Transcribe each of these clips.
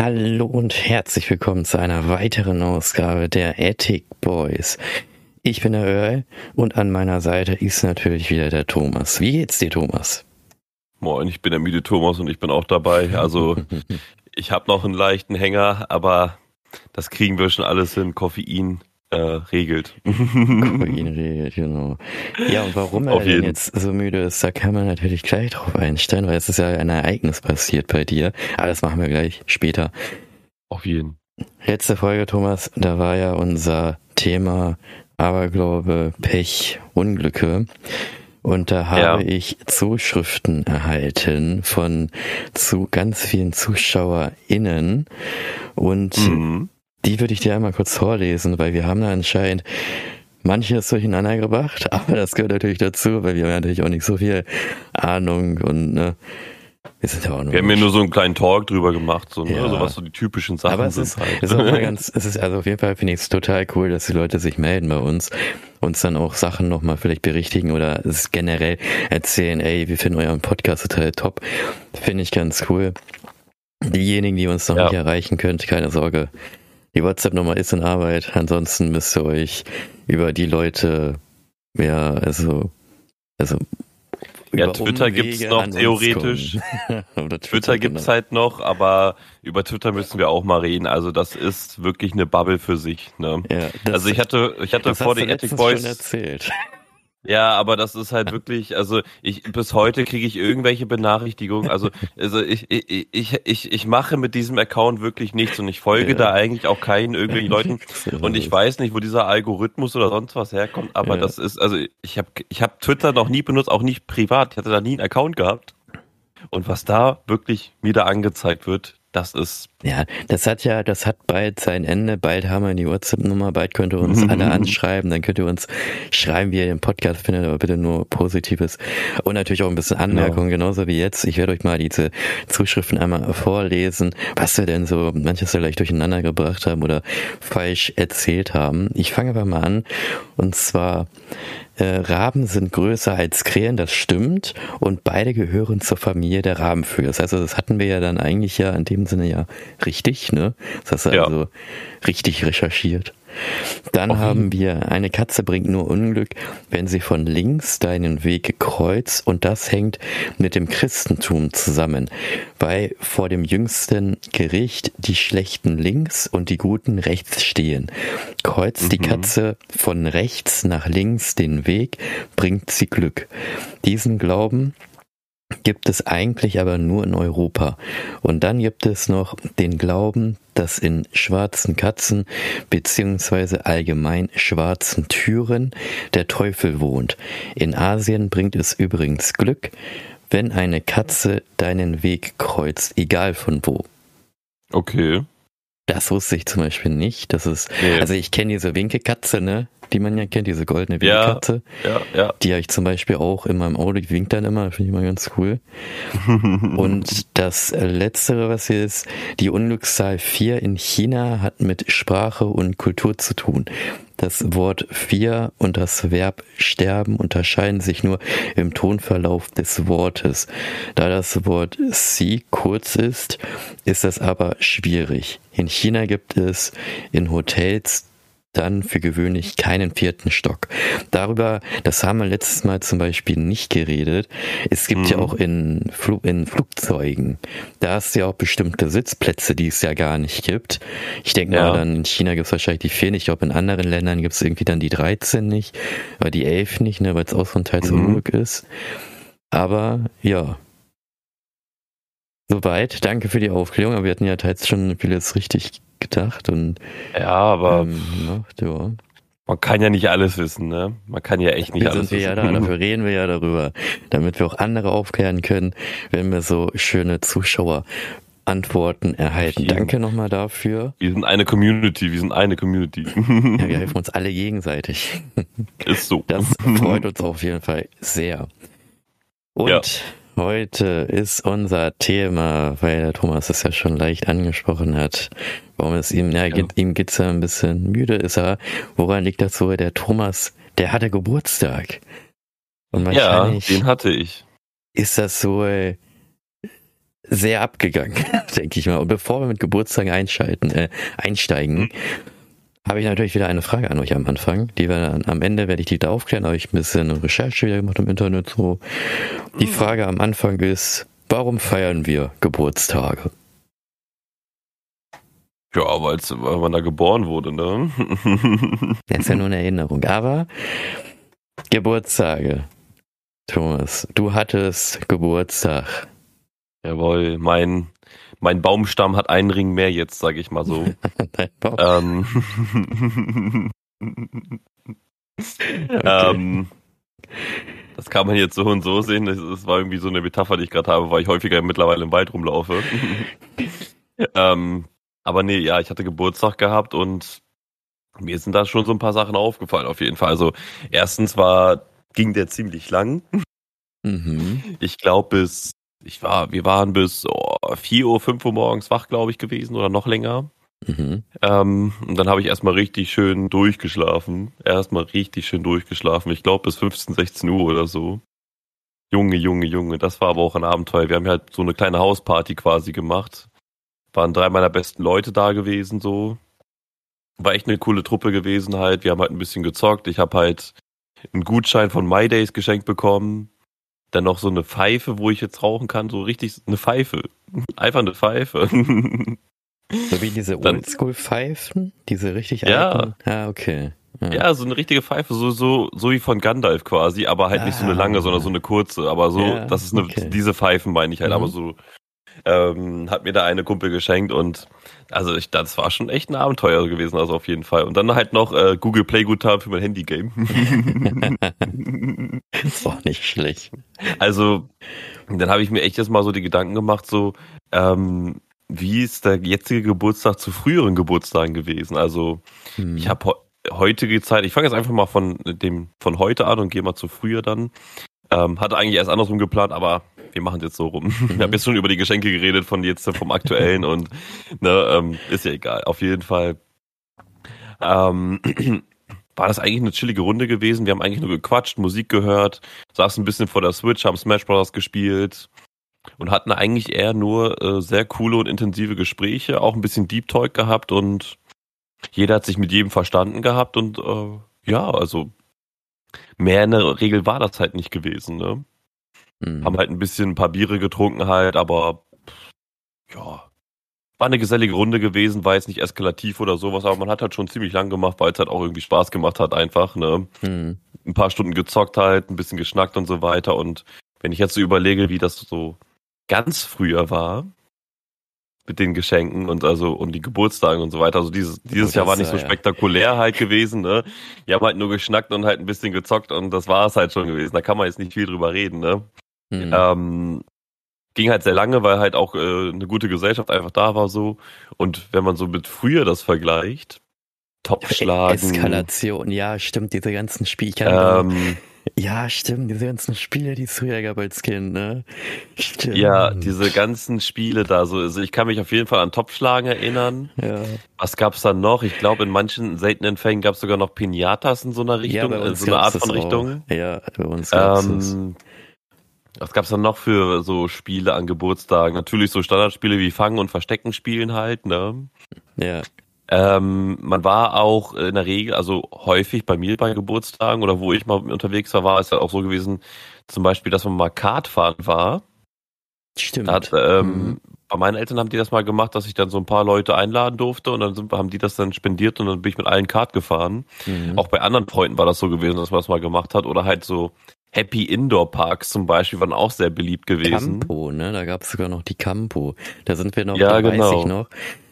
Hallo und herzlich willkommen zu einer weiteren Ausgabe der Ethic Boys. Ich bin der Earl und an meiner Seite ist natürlich wieder der Thomas. Wie geht's dir, Thomas? Moin, ich bin der müde Thomas und ich bin auch dabei. Also ich habe noch einen leichten Hänger, aber das kriegen wir schon alles hin. Koffein äh, regelt. Koffein regelt, genau. Ja, und warum er denn jetzt so müde ist, da kann man natürlich gleich drauf einstellen, weil es ist ja ein Ereignis passiert bei dir. Aber das machen wir gleich später. Auf jeden. Letzte Folge, Thomas, da war ja unser Thema Aberglaube, Pech, Unglücke. Und da habe ja. ich Zuschriften erhalten von zu ganz vielen ZuschauerInnen. Und mhm. Die würde ich dir einmal kurz vorlesen, weil wir haben da anscheinend manches durcheinander gebracht, aber das gehört natürlich dazu, weil wir haben natürlich auch nicht so viel Ahnung und ne, wir, sind ja auch nur wir haben ja nur so einen kleinen Talk drüber gemacht, so, ne? ja. also was so die typischen Sachen Aber es sind. Ist, halt. ist auch mal ganz, es ist also auf jeden Fall finde ich es total cool, dass die Leute sich melden bei uns, uns dann auch Sachen nochmal vielleicht berichtigen oder es generell erzählen, ey, wir finden euren Podcast total top. Finde ich ganz cool. Diejenigen, die uns noch ja. nicht erreichen könnt, keine Sorge. Die WhatsApp-Nummer ist in Arbeit. Ansonsten müsst ihr euch über die Leute, ja, also, also ja, Twitter gibt's noch theoretisch. Twitter, Twitter gibt's genau. halt noch, aber über Twitter müssen wir auch mal reden. Also das ist wirklich eine Bubble für sich. Ne? Ja, das, also ich hatte, ich hatte vor den Ethic Boys. Erzählt. Ja, aber das ist halt wirklich, also ich bis heute kriege ich irgendwelche Benachrichtigungen. Also, also ich, ich, ich, ich, ich mache mit diesem Account wirklich nichts und ich folge ja. da eigentlich auch keinen irgendwelchen Leuten. Und ich weiß nicht, wo dieser Algorithmus oder sonst was herkommt, aber ja. das ist, also ich habe ich hab Twitter noch nie benutzt, auch nicht privat. Ich hatte da nie einen Account gehabt. Und was da wirklich mir da angezeigt wird, das ist. Ja, das hat ja, das hat bald sein Ende. Bald haben wir die WhatsApp-Nummer, bald könnt ihr uns alle anschreiben, dann könnt ihr uns schreiben, wie ihr den Podcast findet, aber bitte nur Positives. Und natürlich auch ein bisschen Anmerkungen, genau. genauso wie jetzt. Ich werde euch mal diese Zuschriften einmal vorlesen, was wir denn so manches vielleicht durcheinander gebracht haben oder falsch erzählt haben. Ich fange aber mal an. Und zwar äh, Raben sind größer als Krähen, das stimmt. Und beide gehören zur Familie der Rabenvögel. Also das hatten wir ja dann eigentlich ja in dem Sinne ja richtig, ne? Das hast du ja. also richtig recherchiert. Dann okay. haben wir, eine Katze bringt nur Unglück, wenn sie von links deinen Weg kreuzt und das hängt mit dem Christentum zusammen, weil vor dem jüngsten Gericht die Schlechten links und die Guten rechts stehen. Kreuzt mhm. die Katze von rechts nach links den Weg, bringt sie Glück. Diesen Glauben gibt es eigentlich aber nur in Europa. Und dann gibt es noch den Glauben, dass in schwarzen Katzen beziehungsweise allgemein schwarzen Türen der Teufel wohnt. In Asien bringt es übrigens Glück, wenn eine Katze deinen Weg kreuzt, egal von wo. Okay. Das wusste ich zum Beispiel nicht. Das ist, nee. also ich kenne diese Winkekatze, ne? Die man ja kennt, diese goldene Winkekatze. Ja, ja, ja. Die habe ich zum Beispiel auch in meinem Auto, die winkt dann immer, finde ich immer ganz cool. und das letztere, was hier ist, die Unglückszahl 4 in China hat mit Sprache und Kultur zu tun. Das Wort vier und das Verb sterben unterscheiden sich nur im Tonverlauf des Wortes. Da das Wort sie kurz ist, ist das aber schwierig. In China gibt es in Hotels dann für gewöhnlich keinen vierten Stock. Darüber, das haben wir letztes Mal zum Beispiel nicht geredet. Es gibt mhm. ja auch in, Fl in Flugzeugen, da hast du ja auch bestimmte Sitzplätze, die es ja gar nicht gibt. Ich denke ja. mal, dann in China gibt es wahrscheinlich die vier nicht. Ich glaube, in anderen Ländern gibt es irgendwie dann die 13 nicht, aber die 11 nicht, ne, weil es auch so ein Teil mhm. Unglück ist. Aber ja, Soweit, danke für die Aufklärung, aber wir hatten ja teils schon vieles richtig gedacht und ja, aber ähm, ja, man kann ja nicht alles wissen, ne? Man kann ja echt nicht wir alles wir wissen. Ja da, dafür reden wir ja darüber, damit wir auch andere aufklären können, wenn wir so schöne Zuschauer Antworten erhalten. Vielen. Danke nochmal dafür. Wir sind eine Community, wir sind eine Community. ja, wir helfen uns alle gegenseitig. Ist so. Das freut uns auf jeden Fall sehr. Und ja. Heute ist unser Thema, weil der Thomas es ja schon leicht angesprochen hat, warum es ihm, ja, geht, ihm geht's ja ein bisschen müde ist er. Woran liegt das so? Der Thomas, der hatte Geburtstag. Und wahrscheinlich ja, den hatte ich. Ist das so, sehr abgegangen, denke ich mal. Und bevor wir mit Geburtstagen einschalten, äh, einsteigen, mhm. Habe ich natürlich wieder eine Frage an euch am Anfang. Die wir dann, am Ende werde ich die da aufklären, habe ich ein bisschen Recherche wieder gemacht im Internet so. Die mhm. Frage am Anfang ist, warum feiern wir Geburtstage? Ja, weil man da geboren wurde, ne? Das ist ja nur eine Erinnerung. Aber Geburtstage. Thomas, du hattest Geburtstag. Jawohl, mein, mein Baumstamm hat einen Ring mehr jetzt, sage ich mal so. Dein Baum. Ähm, okay. ähm, das kann man jetzt so und so sehen. Das, das war irgendwie so eine Metapher, die ich gerade habe, weil ich häufiger mittlerweile im Wald rumlaufe. ähm, aber nee, ja, ich hatte Geburtstag gehabt und mir sind da schon so ein paar Sachen aufgefallen, auf jeden Fall. Also erstens war, ging der ziemlich lang. Mhm. Ich glaube bis, ich war, wir waren bis oh, 4 Uhr, 5 Uhr morgens wach, glaube ich, gewesen oder noch länger. Mhm. Ähm, und dann habe ich erstmal richtig schön durchgeschlafen. Erstmal richtig schön durchgeschlafen. Ich glaube bis 15, 16 Uhr oder so. Junge, Junge, Junge, das war aber auch ein Abenteuer. Wir haben halt so eine kleine Hausparty quasi gemacht. Waren drei meiner besten Leute da gewesen, so war echt eine coole Truppe gewesen halt. Wir haben halt ein bisschen gezockt. Ich habe halt einen Gutschein von My Days geschenkt bekommen. Dann noch so eine Pfeife, wo ich jetzt rauchen kann. So richtig eine Pfeife. Einfach eine Pfeife. So wie diese Oldschool-Pfeifen? Diese richtig ja. alten? Ah, okay. Ja. ja. so eine richtige Pfeife, so, so, so wie von Gandalf quasi, aber halt ah, nicht so eine lange, sondern so eine kurze. Aber so, ja, das ist eine, okay. diese Pfeifen meine ich halt, mhm. aber so ähm, hat mir da eine Kumpel geschenkt und also ich, das war schon echt ein Abenteuer gewesen, also auf jeden Fall. Und dann halt noch äh, Google Play Guthaben für mein Handy-Game. das war nicht schlecht. Also, dann habe ich mir echt jetzt mal so die Gedanken gemacht, so, ähm, wie ist der jetzige Geburtstag zu früheren Geburtstagen gewesen? Also, hm. ich habe heutige Zeit, ich fange jetzt einfach mal von dem von heute an und gehe mal zu früher dann. Ähm, hatte eigentlich erst andersrum geplant, aber wir machen es jetzt so rum. Mhm. Wir haben jetzt schon über die Geschenke geredet von jetzt vom aktuellen und ne, ähm, ist ja egal. Auf jeden Fall ähm, war das eigentlich eine chillige Runde gewesen. Wir haben eigentlich nur gequatscht, Musik gehört, saßen ein bisschen vor der Switch, haben Smash Bros. gespielt und hatten eigentlich eher nur äh, sehr coole und intensive Gespräche, auch ein bisschen Deep Talk gehabt und jeder hat sich mit jedem verstanden gehabt und äh, ja, also mehr in der Regel war das halt nicht gewesen, ne? Mhm. Haben halt ein bisschen ein paar Biere getrunken halt, aber ja, war eine gesellige Runde gewesen, war jetzt nicht eskalativ oder sowas, aber man hat halt schon ziemlich lang gemacht, weil es halt auch irgendwie Spaß gemacht hat einfach, ne? Mhm. Ein paar Stunden gezockt halt, ein bisschen geschnackt und so weiter und wenn ich jetzt so überlege, wie das so ganz früher war, mit den Geschenken und also und die Geburtstagen und so weiter. Also dieses, dieses Jahr war nicht so spektakulär halt gewesen, ne? Wir haben halt nur geschnackt und halt ein bisschen gezockt und das war es halt schon gewesen. Da kann man jetzt nicht viel drüber reden, ne? Mhm. Ähm, ging halt sehr lange, weil halt auch äh, eine gute Gesellschaft einfach da war so. Und wenn man so mit früher das vergleicht, Topfschlagen. Eskalation, ja, stimmt, diese ganzen Spiele. Ähm, ja, stimmt, diese ganzen Spiele, die es früher gab als Kind, ne? Stimmt. Ja, diese ganzen Spiele da, so, also ich kann mich auf jeden Fall an Topfschlagen erinnern. Ja. Was gab's da noch? Ich glaube, in manchen seltenen Fällen gab es sogar noch Pinatas in so einer Richtung, ja, in so einer Art von Richtung. Ja, bei uns gab's ähm, was gab's dann noch für so Spiele an Geburtstagen? Natürlich so Standardspiele wie Fangen und Verstecken spielen halt, ne? Ja. Ähm, man war auch in der Regel, also häufig bei mir bei Geburtstagen oder wo ich mal unterwegs war, war es ja auch so gewesen, zum Beispiel, dass man mal Kart fahren war. Stimmt. Hat, ähm, mhm. Bei meinen Eltern haben die das mal gemacht, dass ich dann so ein paar Leute einladen durfte und dann sind, haben die das dann spendiert und dann bin ich mit allen Kart gefahren. Mhm. Auch bei anderen Freunden war das so gewesen, dass man das mal gemacht hat. Oder halt so Happy Indoor Parks zum Beispiel waren auch sehr beliebt gewesen. Campo, ne? Da gab es sogar noch die Campo. Da sind wir noch, ja, da genau. weiß ich noch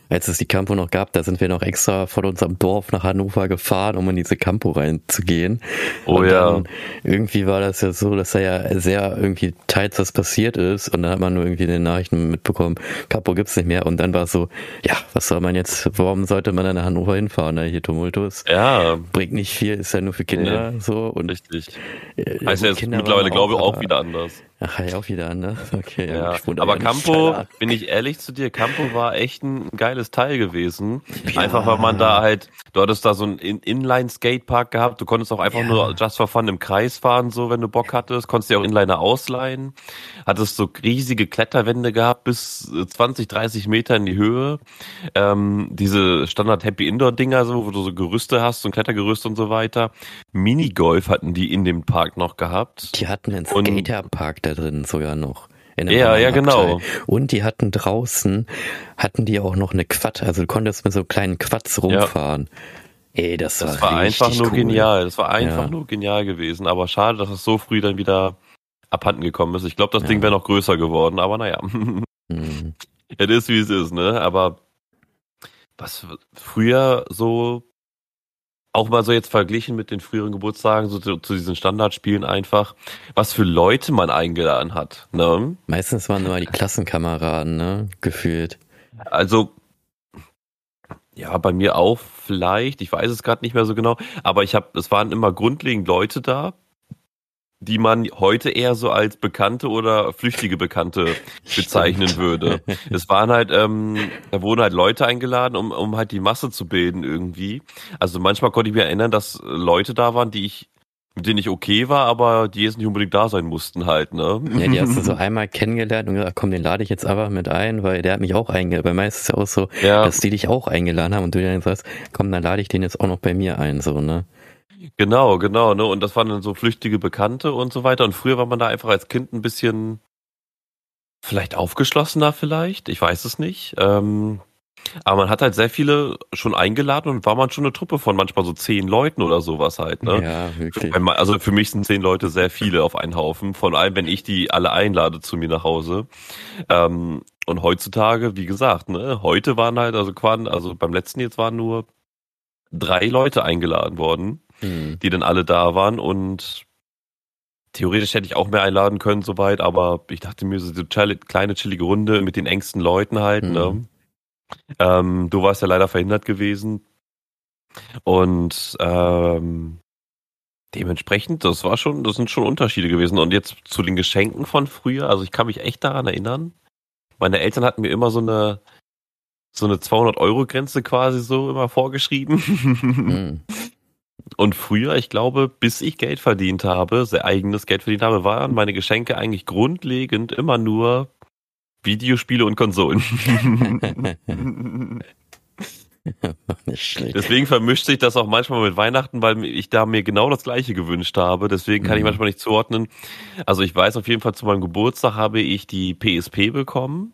als es die Campo noch gab, da sind wir noch extra von unserem Dorf nach Hannover gefahren, um in diese Campo reinzugehen. Oh und ja. irgendwie war das ja so, dass da ja sehr irgendwie teils was passiert ist und dann hat man nur irgendwie in den Nachrichten mitbekommen, Campo gibt's nicht mehr und dann war es so, ja, was soll man jetzt, warum sollte man dann nach Hannover hinfahren, ne? hier Tumultus? Ja. Bringt nicht viel, ist ja nur für Kinder nee. so und richtig. Äh, heißt ja jetzt mittlerweile glaube ich auch wieder anders. Ach, ja, auch wieder anders. Okay. Ja. Aber Campo, bin ich ehrlich zu dir, Campo war echt ein geiles Teil gewesen. Ja. Einfach weil man da halt, du hattest da so einen Inline-Skatepark gehabt, du konntest auch einfach ja. nur just for fun im Kreis fahren, so wenn du Bock hattest, konntest dir auch Inliner ausleihen, hattest so riesige Kletterwände gehabt, bis 20, 30 Meter in die Höhe. Ähm, diese Standard Happy Indoor-Dinger, so, wo du so Gerüste hast, so ein Klettergerüst und so weiter. Minigolf hatten die in dem Park noch gehabt. Die hatten einen Skaterpark da drin sogar noch. ja, ja, genau. Und die hatten draußen, hatten die auch noch eine Quad, also du konntest mit so kleinen Quads rumfahren. Ja. Ey, das, das war, war einfach nur cool. genial. Das war einfach ja. nur genial gewesen. Aber schade, dass es so früh dann wieder abhanden gekommen ist. Ich glaube, das ja. Ding wäre noch größer geworden, aber naja. Mhm. Es ist, wie es ist, ne? Aber was früher so auch mal so jetzt verglichen mit den früheren Geburtstagen, so zu, zu, diesen Standardspielen einfach, was für Leute man eingeladen hat. Ne? Meistens waren nur die Klassenkameraden, ne? Gefühlt. Also, ja, bei mir auch vielleicht, ich weiß es gerade nicht mehr so genau, aber ich habe, es waren immer grundlegend Leute da, die man heute eher so als Bekannte oder flüchtige Bekannte bezeichnen Stimmt. würde. Es waren halt, ähm, da wurden halt Leute eingeladen, um, um halt die Masse zu bilden irgendwie. Also manchmal konnte ich mir erinnern, dass Leute da waren, die ich mit denen ich okay war, aber die jetzt nicht unbedingt da sein mussten halt, ne? Ja, die hast du so einmal kennengelernt und gesagt, komm, den lade ich jetzt einfach mit ein, weil der hat mich auch eingeladen. Bei mir ist es ja auch so, ja. dass die dich auch eingeladen haben und du dann sagst, komm, dann lade ich den jetzt auch noch bei mir ein, so, ne? Genau, genau, ne? Und das waren dann so flüchtige Bekannte und so weiter. Und früher war man da einfach als Kind ein bisschen vielleicht aufgeschlossener vielleicht, ich weiß es nicht. Ähm, aber man hat halt sehr viele schon eingeladen und war man schon eine Truppe von manchmal so zehn Leuten oder sowas halt. Ne? Ja, wirklich. Also für mich sind zehn Leute sehr viele auf einen Haufen, vor allem wenn ich die alle einlade zu mir nach Hause. Ähm, und heutzutage, wie gesagt, ne, heute waren halt, also quasi, also beim letzten jetzt waren nur drei Leute eingeladen worden mhm. die dann alle da waren und theoretisch hätte ich auch mehr einladen können soweit, aber ich dachte mir, so eine kleine chillige Runde mit den engsten Leuten halt, ne? mhm. ne? Ähm, du warst ja leider verhindert gewesen. Und ähm, dementsprechend, das war schon, das sind schon Unterschiede gewesen. Und jetzt zu den Geschenken von früher, also ich kann mich echt daran erinnern. Meine Eltern hatten mir immer so eine, so eine 200 Euro Grenze quasi so immer vorgeschrieben. Mhm. Und früher, ich glaube, bis ich Geld verdient habe, sehr eigenes Geld verdient habe, waren meine Geschenke eigentlich grundlegend immer nur Videospiele und Konsolen. Deswegen vermischt sich das auch manchmal mit Weihnachten, weil ich da mir genau das gleiche gewünscht habe. Deswegen kann mhm. ich manchmal nicht zuordnen. Also ich weiß auf jeden Fall, zu meinem Geburtstag habe ich die PSP bekommen.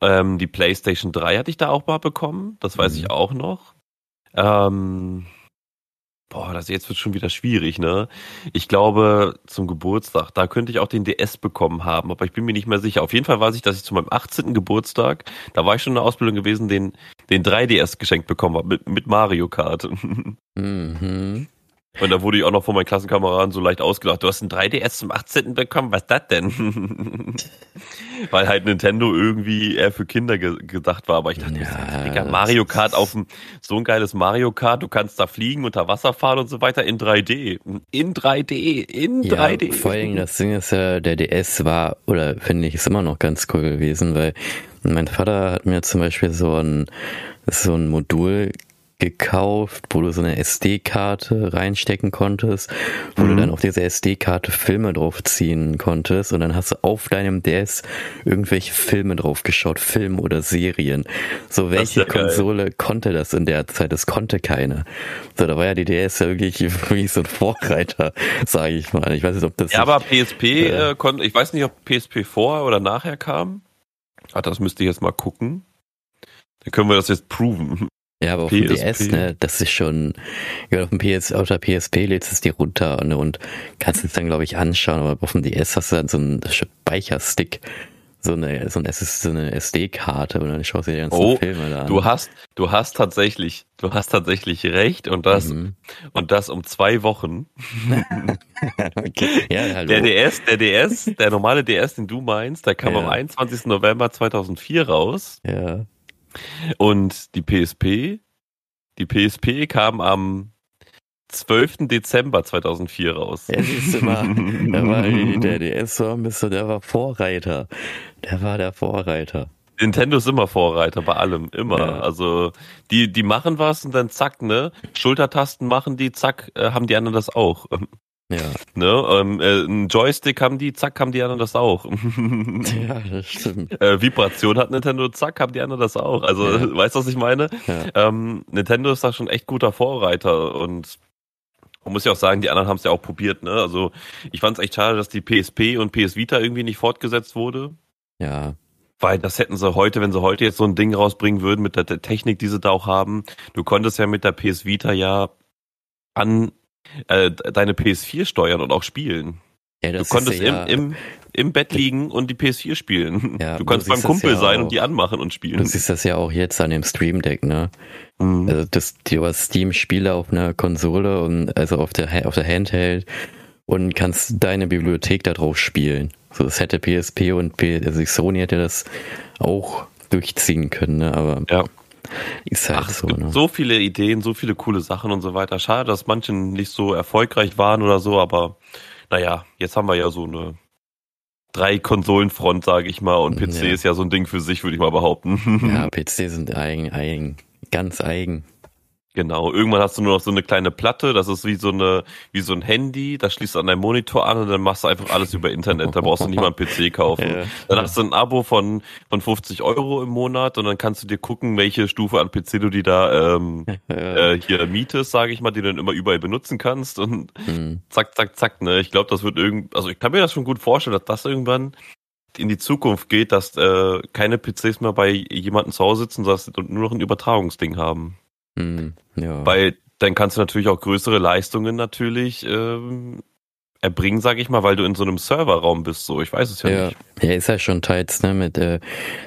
Ähm, die PlayStation 3 hatte ich da auch mal bekommen. Das weiß mhm. ich auch noch. Ähm, Boah, das jetzt wird schon wieder schwierig, ne? Ich glaube, zum Geburtstag, da könnte ich auch den DS bekommen haben, aber ich bin mir nicht mehr sicher. Auf jeden Fall weiß ich, dass ich zu meinem 18. Geburtstag, da war ich schon in der Ausbildung gewesen, den, den 3DS geschenkt bekommen habe mit, mit Mario Kart. Mhm. Und da wurde ich auch noch von meinen Klassenkameraden so leicht ausgelacht. Du hast ein 3DS zum 18. bekommen, was ist das denn? Weil halt Nintendo irgendwie eher für Kinder ge gedacht war. Aber ich dachte, ja, Digga, Mario Kart auf dem, so ein geiles Mario Kart, du kannst da fliegen, unter Wasser fahren und so weiter in 3D. In 3D, in ja, 3D. Vor allem das Ding ist ja, der DS war, oder finde ich, ist immer noch ganz cool gewesen, weil mein Vater hat mir zum Beispiel so ein, so ein Modul gekauft, wo du so eine SD-Karte reinstecken konntest, wo mhm. du dann auf diese SD-Karte Filme draufziehen konntest und dann hast du auf deinem DS irgendwelche Filme drauf geschaut, Filme oder Serien. So, welche Konsole geil. konnte das in der Zeit? Das konnte keine. So, da war ja die DS ja wirklich, wirklich so ein Vorreiter, sage ich mal. Ich weiß nicht, ob das. Ja, aber PSP äh, konnte, ich weiß nicht, ob PSP vorher oder nachher kam. Ah, das müsste ich jetzt mal gucken. Dann können wir das jetzt proven. Ja, aber auf PSP. dem DS, ne, das ist schon, ja, auf dem PS, auf der PSP lädst es dir runter ne, und kannst es dann, glaube ich, anschauen, aber auf dem DS hast du dann so einen Speicherstick, so eine, so eine, so eine SD-Karte und dann schaust du dir die ganzen oh, Filme da an. Du hast, du hast tatsächlich, du hast tatsächlich recht und das, mhm. und das um zwei Wochen. okay. ja, hallo. Der DS, der DS, der normale DS, den du meinst, der kam ja. am 21. November 2004 raus. Ja. Und die PSP, die PSP kam am 12. Dezember 2004 raus. Ja, siehst du mal, da war der DS-Song, der war Vorreiter. Der war der Vorreiter. Nintendo ist immer Vorreiter bei allem, immer. Ja. Also die, die machen was und dann zack, ne? Schultertasten machen die, zack, äh, haben die anderen das auch. Ja. Ne, ähm, äh, ein Joystick haben die, zack, haben die anderen das auch. ja, das stimmt. Äh, Vibration hat Nintendo, zack, haben die anderen das auch. Also, ja. weißt du, was ich meine? Ja. Ähm, Nintendo ist da schon echt guter Vorreiter und man muss ja auch sagen, die anderen haben es ja auch probiert, ne? Also, ich fand es echt schade, dass die PSP und PS Vita irgendwie nicht fortgesetzt wurde. Ja. Weil das hätten sie heute, wenn sie heute jetzt so ein Ding rausbringen würden mit der, der Technik, die sie da auch haben. Du konntest ja mit der PS Vita ja an äh, deine PS4 steuern und auch spielen. Ja, du konntest ja, im, im, im Bett liegen und die PS4 spielen. Ja, du konntest beim Kumpel sein und die anmachen und spielen. Du siehst das ja auch jetzt an dem Stream Deck, ne? Mhm. Also das, die Steam-Spiele auf einer Konsole und also auf der auf der Handheld und kannst deine Bibliothek da drauf spielen. So, das hätte PSP und P also Sony hätte das auch durchziehen können, ne? Aber ja. Ist halt Ach, so, ne? so viele Ideen, so viele coole Sachen und so weiter. Schade, dass manche nicht so erfolgreich waren oder so, aber naja, jetzt haben wir ja so eine drei Konsolenfront, sage ich mal, und PC ja. ist ja so ein Ding für sich, würde ich mal behaupten. Ja, PC sind eigen, eigen, ganz eigen. Genau, irgendwann hast du nur noch so eine kleine Platte, das ist wie so eine, wie so ein Handy, das schließt du an deinen Monitor an und dann machst du einfach alles über Internet, da brauchst du nicht mal einen PC kaufen. Ja, dann hast du ein Abo von, von 50 Euro im Monat und dann kannst du dir gucken, welche Stufe an PC du die da ähm, ja. äh, hier mietest, sage ich mal, die du dann immer überall benutzen kannst und mhm. zack, zack, zack, ne? Ich glaube, das wird irgend, also ich kann mir das schon gut vorstellen, dass das irgendwann in die Zukunft geht, dass äh, keine PCs mehr bei jemandem zu Hause sitzen, sondern nur noch ein Übertragungsding haben. Mhm, ja. Weil dann kannst du natürlich auch größere Leistungen natürlich ähm, erbringen, sag ich mal, weil du in so einem Serverraum bist. So, ich weiß es ja, ja. nicht. Ja, ist ja schon teils ne mit äh,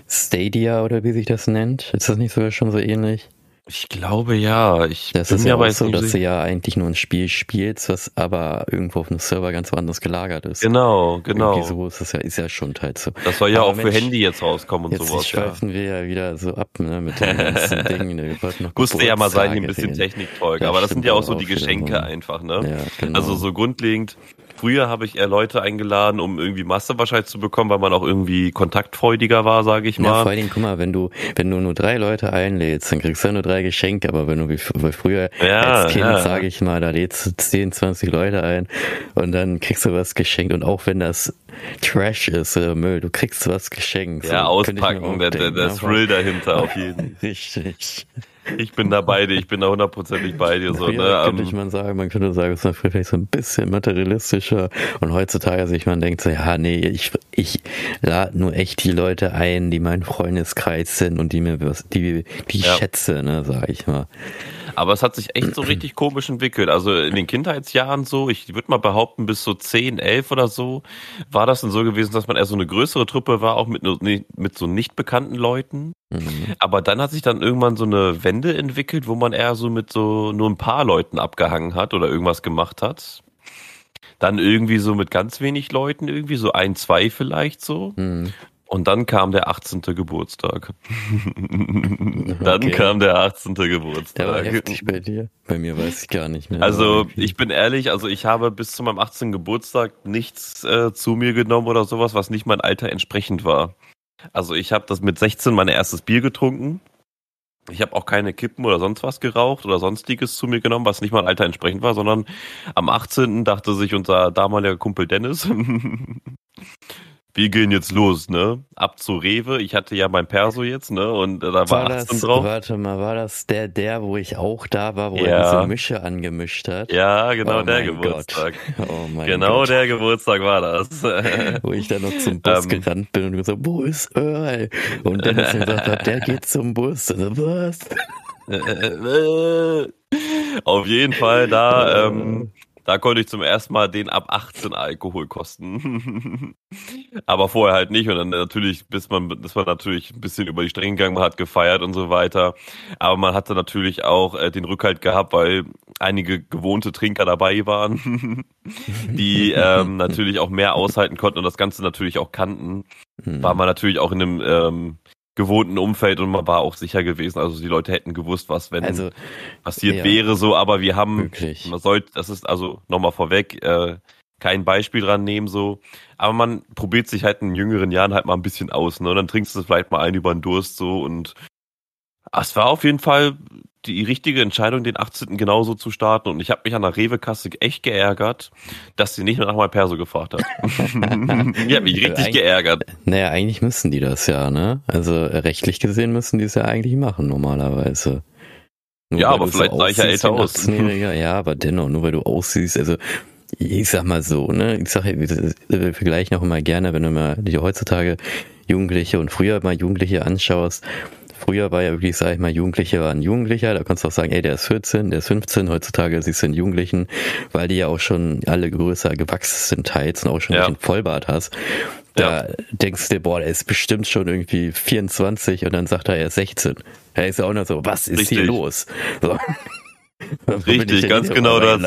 Stadia oder wie sich das nennt. Ist das nicht sogar schon so ähnlich? Ich glaube ja. Ich das ist ja auch so, dass du ja eigentlich nur ein Spiel spielst, was aber irgendwo auf einem Server ganz woanders gelagert ist. Genau, genau. Irgendwie so ist das ja, ist ja schon teils so. Das soll ja aber auch Mensch, für Handy jetzt rauskommen und jetzt sowas. Jetzt schweifen ja. wir ja wieder so ab, ne, mit den ganzen Dingen. Ne. Noch Musste ja mal sein, ein bisschen Technikfolge. Ja, aber das sind ja auch so die Geschenke einfach, ne? Ja, genau. Also so grundlegend Früher habe ich eher Leute eingeladen, um irgendwie Masse wahrscheinlich zu bekommen, weil man auch irgendwie kontaktfreudiger war, sage ich mal. Ja, vor allen Dingen, guck mal, wenn du, wenn du nur drei Leute einlädst, dann kriegst du ja nur drei Geschenke, aber wenn du wie früher ja, als Kind, ja. sage ich mal, da lädst du 10, 20 Leute ein und dann kriegst du was geschenkt und auch wenn das Trash ist, äh, Müll, du kriegst was geschenkt. Ja, auspacken, der, der, der Thrill dahinter auf jeden. Richtig. Ich bin da bei dir, ich bin da hundertprozentig bei dir. So, ne? könnte ich mal sagen, man könnte sagen, es war vielleicht so ein bisschen materialistischer und heutzutage sich man denkt so, ja, nee, ich, ich lade nur echt die Leute ein, die mein Freundeskreis sind und die mir was, die, die ich ja. schätze, ne, sag ich mal. Aber es hat sich echt so richtig komisch entwickelt. Also in den Kindheitsjahren so, ich würde mal behaupten, bis so 10, 11 oder so, war das dann so gewesen, dass man eher so eine größere Truppe war, auch mit, mit so nicht bekannten Leuten. Mhm. Aber dann hat sich dann irgendwann so eine Wende entwickelt, wo man eher so mit so nur ein paar Leuten abgehangen hat oder irgendwas gemacht hat. Dann irgendwie so mit ganz wenig Leuten, irgendwie so ein, zwei vielleicht so. Mhm. Und dann kam der 18. Geburtstag. dann okay. kam der 18. Geburtstag. Der war heftig bei dir. Bei mir weiß ich gar nicht mehr. Also ich bin ehrlich, also ich habe bis zu meinem 18. Geburtstag nichts äh, zu mir genommen oder sowas, was nicht mein Alter entsprechend war. Also ich habe das mit 16 mein erstes Bier getrunken. Ich habe auch keine Kippen oder sonst was geraucht oder sonstiges zu mir genommen, was nicht mein Alter entsprechend war, sondern am 18. dachte sich unser damaliger Kumpel Dennis, wir gehen jetzt los, ne? Ab zu Rewe. Ich hatte ja mein Perso jetzt, ne? Und da war, war 18 das, drauf. Warte mal, war das der, der, wo ich auch da war, wo ja. er diese Mische angemischt hat? Ja, genau oh der Geburtstag. Gott. Oh mein genau Gott. der Geburtstag war das. wo ich dann noch zum Bus ähm, gerannt bin und gesagt, wo ist Earl? Und dann ist gesagt hat, der geht zum Bus. Also, was? Auf jeden Fall da, ähm, da konnte ich zum ersten Mal den ab 18 Alkohol kosten. Aber vorher halt nicht. Und dann natürlich, bis man, bis man natürlich ein bisschen über die Stränge gegangen hat, gefeiert und so weiter. Aber man hatte natürlich auch äh, den Rückhalt gehabt, weil einige gewohnte Trinker dabei waren, die ähm, natürlich auch mehr aushalten konnten und das Ganze natürlich auch kannten. War man natürlich auch in einem ähm, gewohnten Umfeld und man war auch sicher gewesen. Also die Leute hätten gewusst, was wenn also, passiert ja, wäre so, aber wir haben, wirklich. man sollte, das ist also nochmal vorweg, äh, kein Beispiel dran nehmen so, aber man probiert sich halt in jüngeren Jahren halt mal ein bisschen aus, ne? Und dann trinkst du vielleicht mal ein über den Durst so und es war auf jeden Fall die richtige Entscheidung, den 18. genauso zu starten. Und ich habe mich an der Rewe-Kasse echt geärgert, dass sie nicht mehr nach meinem Perso gefragt hat. ich habe mich richtig Eig geärgert. Naja, eigentlich müssen die das ja, ne? Also rechtlich gesehen müssen die es ja eigentlich machen, normalerweise. Nur ja, aber vielleicht sah ich ja älter aus. Ja, aber dennoch, nur weil du aussiehst, also ich sag mal so, ne? Ich sag, wir vergleichen auch immer gerne, wenn du mal die heutzutage Jugendliche und früher mal Jugendliche anschaust, Früher war ja wirklich, sag ich mal, Jugendliche waren Jugendlicher, da kannst du auch sagen, ey, der ist 14, der ist 15, heutzutage siehst du den Jugendlichen, weil die ja auch schon alle größer gewachsen sind teils und auch schon ja. einen Vollbart hast. Da ja. denkst du dir, boah, der ist bestimmt schon irgendwie 24 und dann sagt er, er ist 16. Er ist ja auch noch so, was ist Richtig. hier los? So. Richtig, ganz genau das.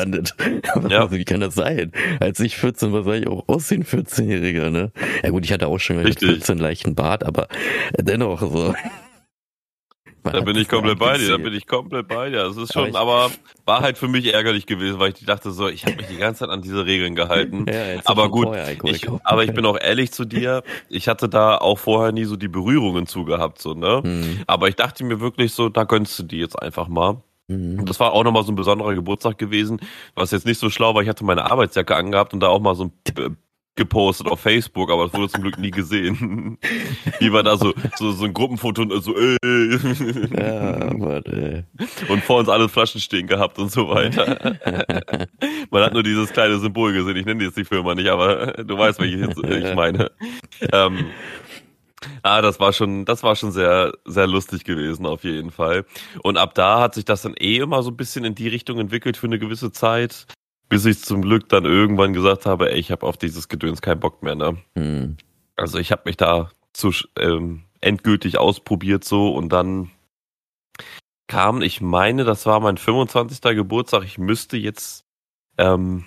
Ja. wie kann das sein? Als ich 14 war, sah ich auch aus wie ein 14-Jähriger, ne? Ja gut, ich hatte auch schon mit 14 leichten Bart, aber dennoch so. Da bin ich komplett bei dir, da bin ich komplett bei dir. Das ist schon, aber, aber, war halt für mich ärgerlich gewesen, weil ich dachte so, ich habe mich die ganze Zeit an diese Regeln gehalten. Ja, aber gut, ich, aber ich bin auch ehrlich zu dir, ich hatte da auch vorher nie so die Berührungen zu gehabt, so, ne? Hm. Aber ich dachte mir wirklich so, da gönnst du die jetzt einfach mal. Mhm. Das war auch nochmal so ein besonderer Geburtstag gewesen, was jetzt nicht so schlau war. Ich hatte meine Arbeitsjacke angehabt und da auch mal so ein gepostet auf Facebook, aber das wurde zum Glück nie gesehen. Wie war da so, so, so ein Gruppenfoto und so, äh. Ja, Mann, ey. Und vor uns alle Flaschen stehen gehabt und so weiter. Man hat nur dieses kleine Symbol gesehen. Ich nenne jetzt die Firma nicht, aber du weißt, welches ich meine. Ähm, Ah, das war schon, das war schon sehr, sehr lustig gewesen, auf jeden Fall. Und ab da hat sich das dann eh immer so ein bisschen in die Richtung entwickelt für eine gewisse Zeit bis ich zum Glück dann irgendwann gesagt habe, ey, ich habe auf dieses Gedöns keinen Bock mehr. Ne? Mhm. Also ich habe mich da zu ähm, endgültig ausprobiert so und dann kam, ich meine, das war mein 25. Geburtstag. Ich müsste jetzt ähm,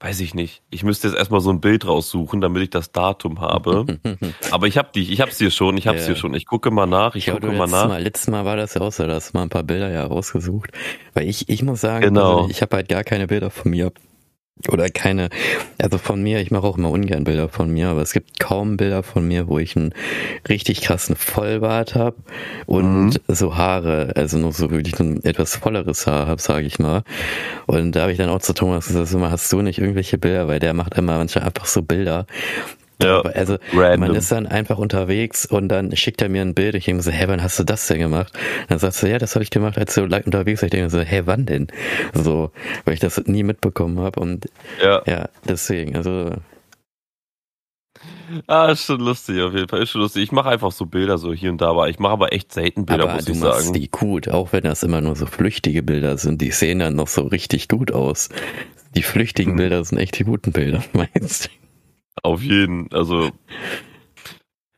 weiß ich nicht. Ich müsste jetzt erstmal so ein Bild raussuchen, damit ich das Datum habe. Aber ich habe die, ich hab's hier schon, ich hab's ja. hier schon. Ich gucke mal nach, ich, ich gucke mal nach. Mal, letztes Mal war das ja auch so, da hast mal ein paar Bilder ja rausgesucht. Weil ich, ich muss sagen, genau. also ich habe halt gar keine Bilder von mir oder keine, also von mir, ich mache auch immer ungern Bilder von mir, aber es gibt kaum Bilder von mir, wo ich einen richtig krassen Vollbart habe und mhm. so Haare, also nur so wirklich ein etwas volleres Haar habe, sage ich mal. Und da habe ich dann auch zu Thomas gesagt, hast du nicht irgendwelche Bilder, weil der macht immer manchmal einfach so Bilder, ja, also random. man ist dann einfach unterwegs und dann schickt er mir ein Bild. Ich denke so, hä, wann hast du das denn gemacht? Dann sagst du, ja, das habe ich gemacht, als du unterwegs warst. Ich denke so, hä, wann denn? So, weil ich das nie mitbekommen habe und ja, ja deswegen, also Ah, ist schon lustig auf jeden Fall. Ist schon lustig. Ich mache einfach so Bilder so hier und da, aber ich mache aber echt selten Bilder, aber muss du ich machst sagen. die gut, auch wenn das immer nur so flüchtige Bilder sind. Die sehen dann noch so richtig gut aus. Die flüchtigen hm. Bilder sind echt die guten Bilder, meinst du? Auf jeden, also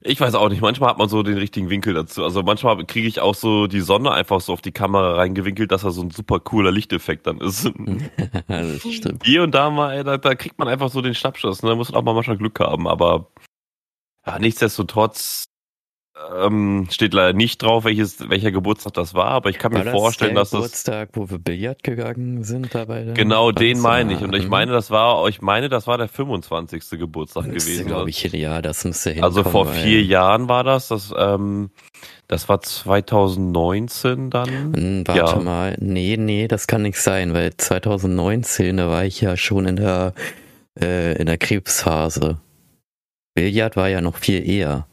ich weiß auch nicht, manchmal hat man so den richtigen Winkel dazu. Also manchmal kriege ich auch so die Sonne einfach so auf die Kamera reingewinkelt, dass er so ein super cooler Lichteffekt dann ist. das stimmt. Hier und da mal, ey, da, da kriegt man einfach so den Schnappschuss. Ne? Da muss man auch mal manchmal Glück haben, aber ja, nichtsdestotrotz ähm, steht leider nicht drauf, welches, welcher Geburtstag das war, aber ich kann war mir das vorstellen, dass Geburtstag, das. Geburtstag, wo wir Billard gegangen sind dabei. Genau, den meine ich. Und ich meine, das war, ich meine, das war der 25. Geburtstag das gewesen. glaube ich, ja, das müsste hinkommen. Also vor vier weil... Jahren war das, das, ähm, das war 2019 dann. Hm, warte ja. mal, nee, nee, das kann nicht sein, weil 2019, da war ich ja schon in der, äh, in der Krebsphase. Billard war ja noch viel eher.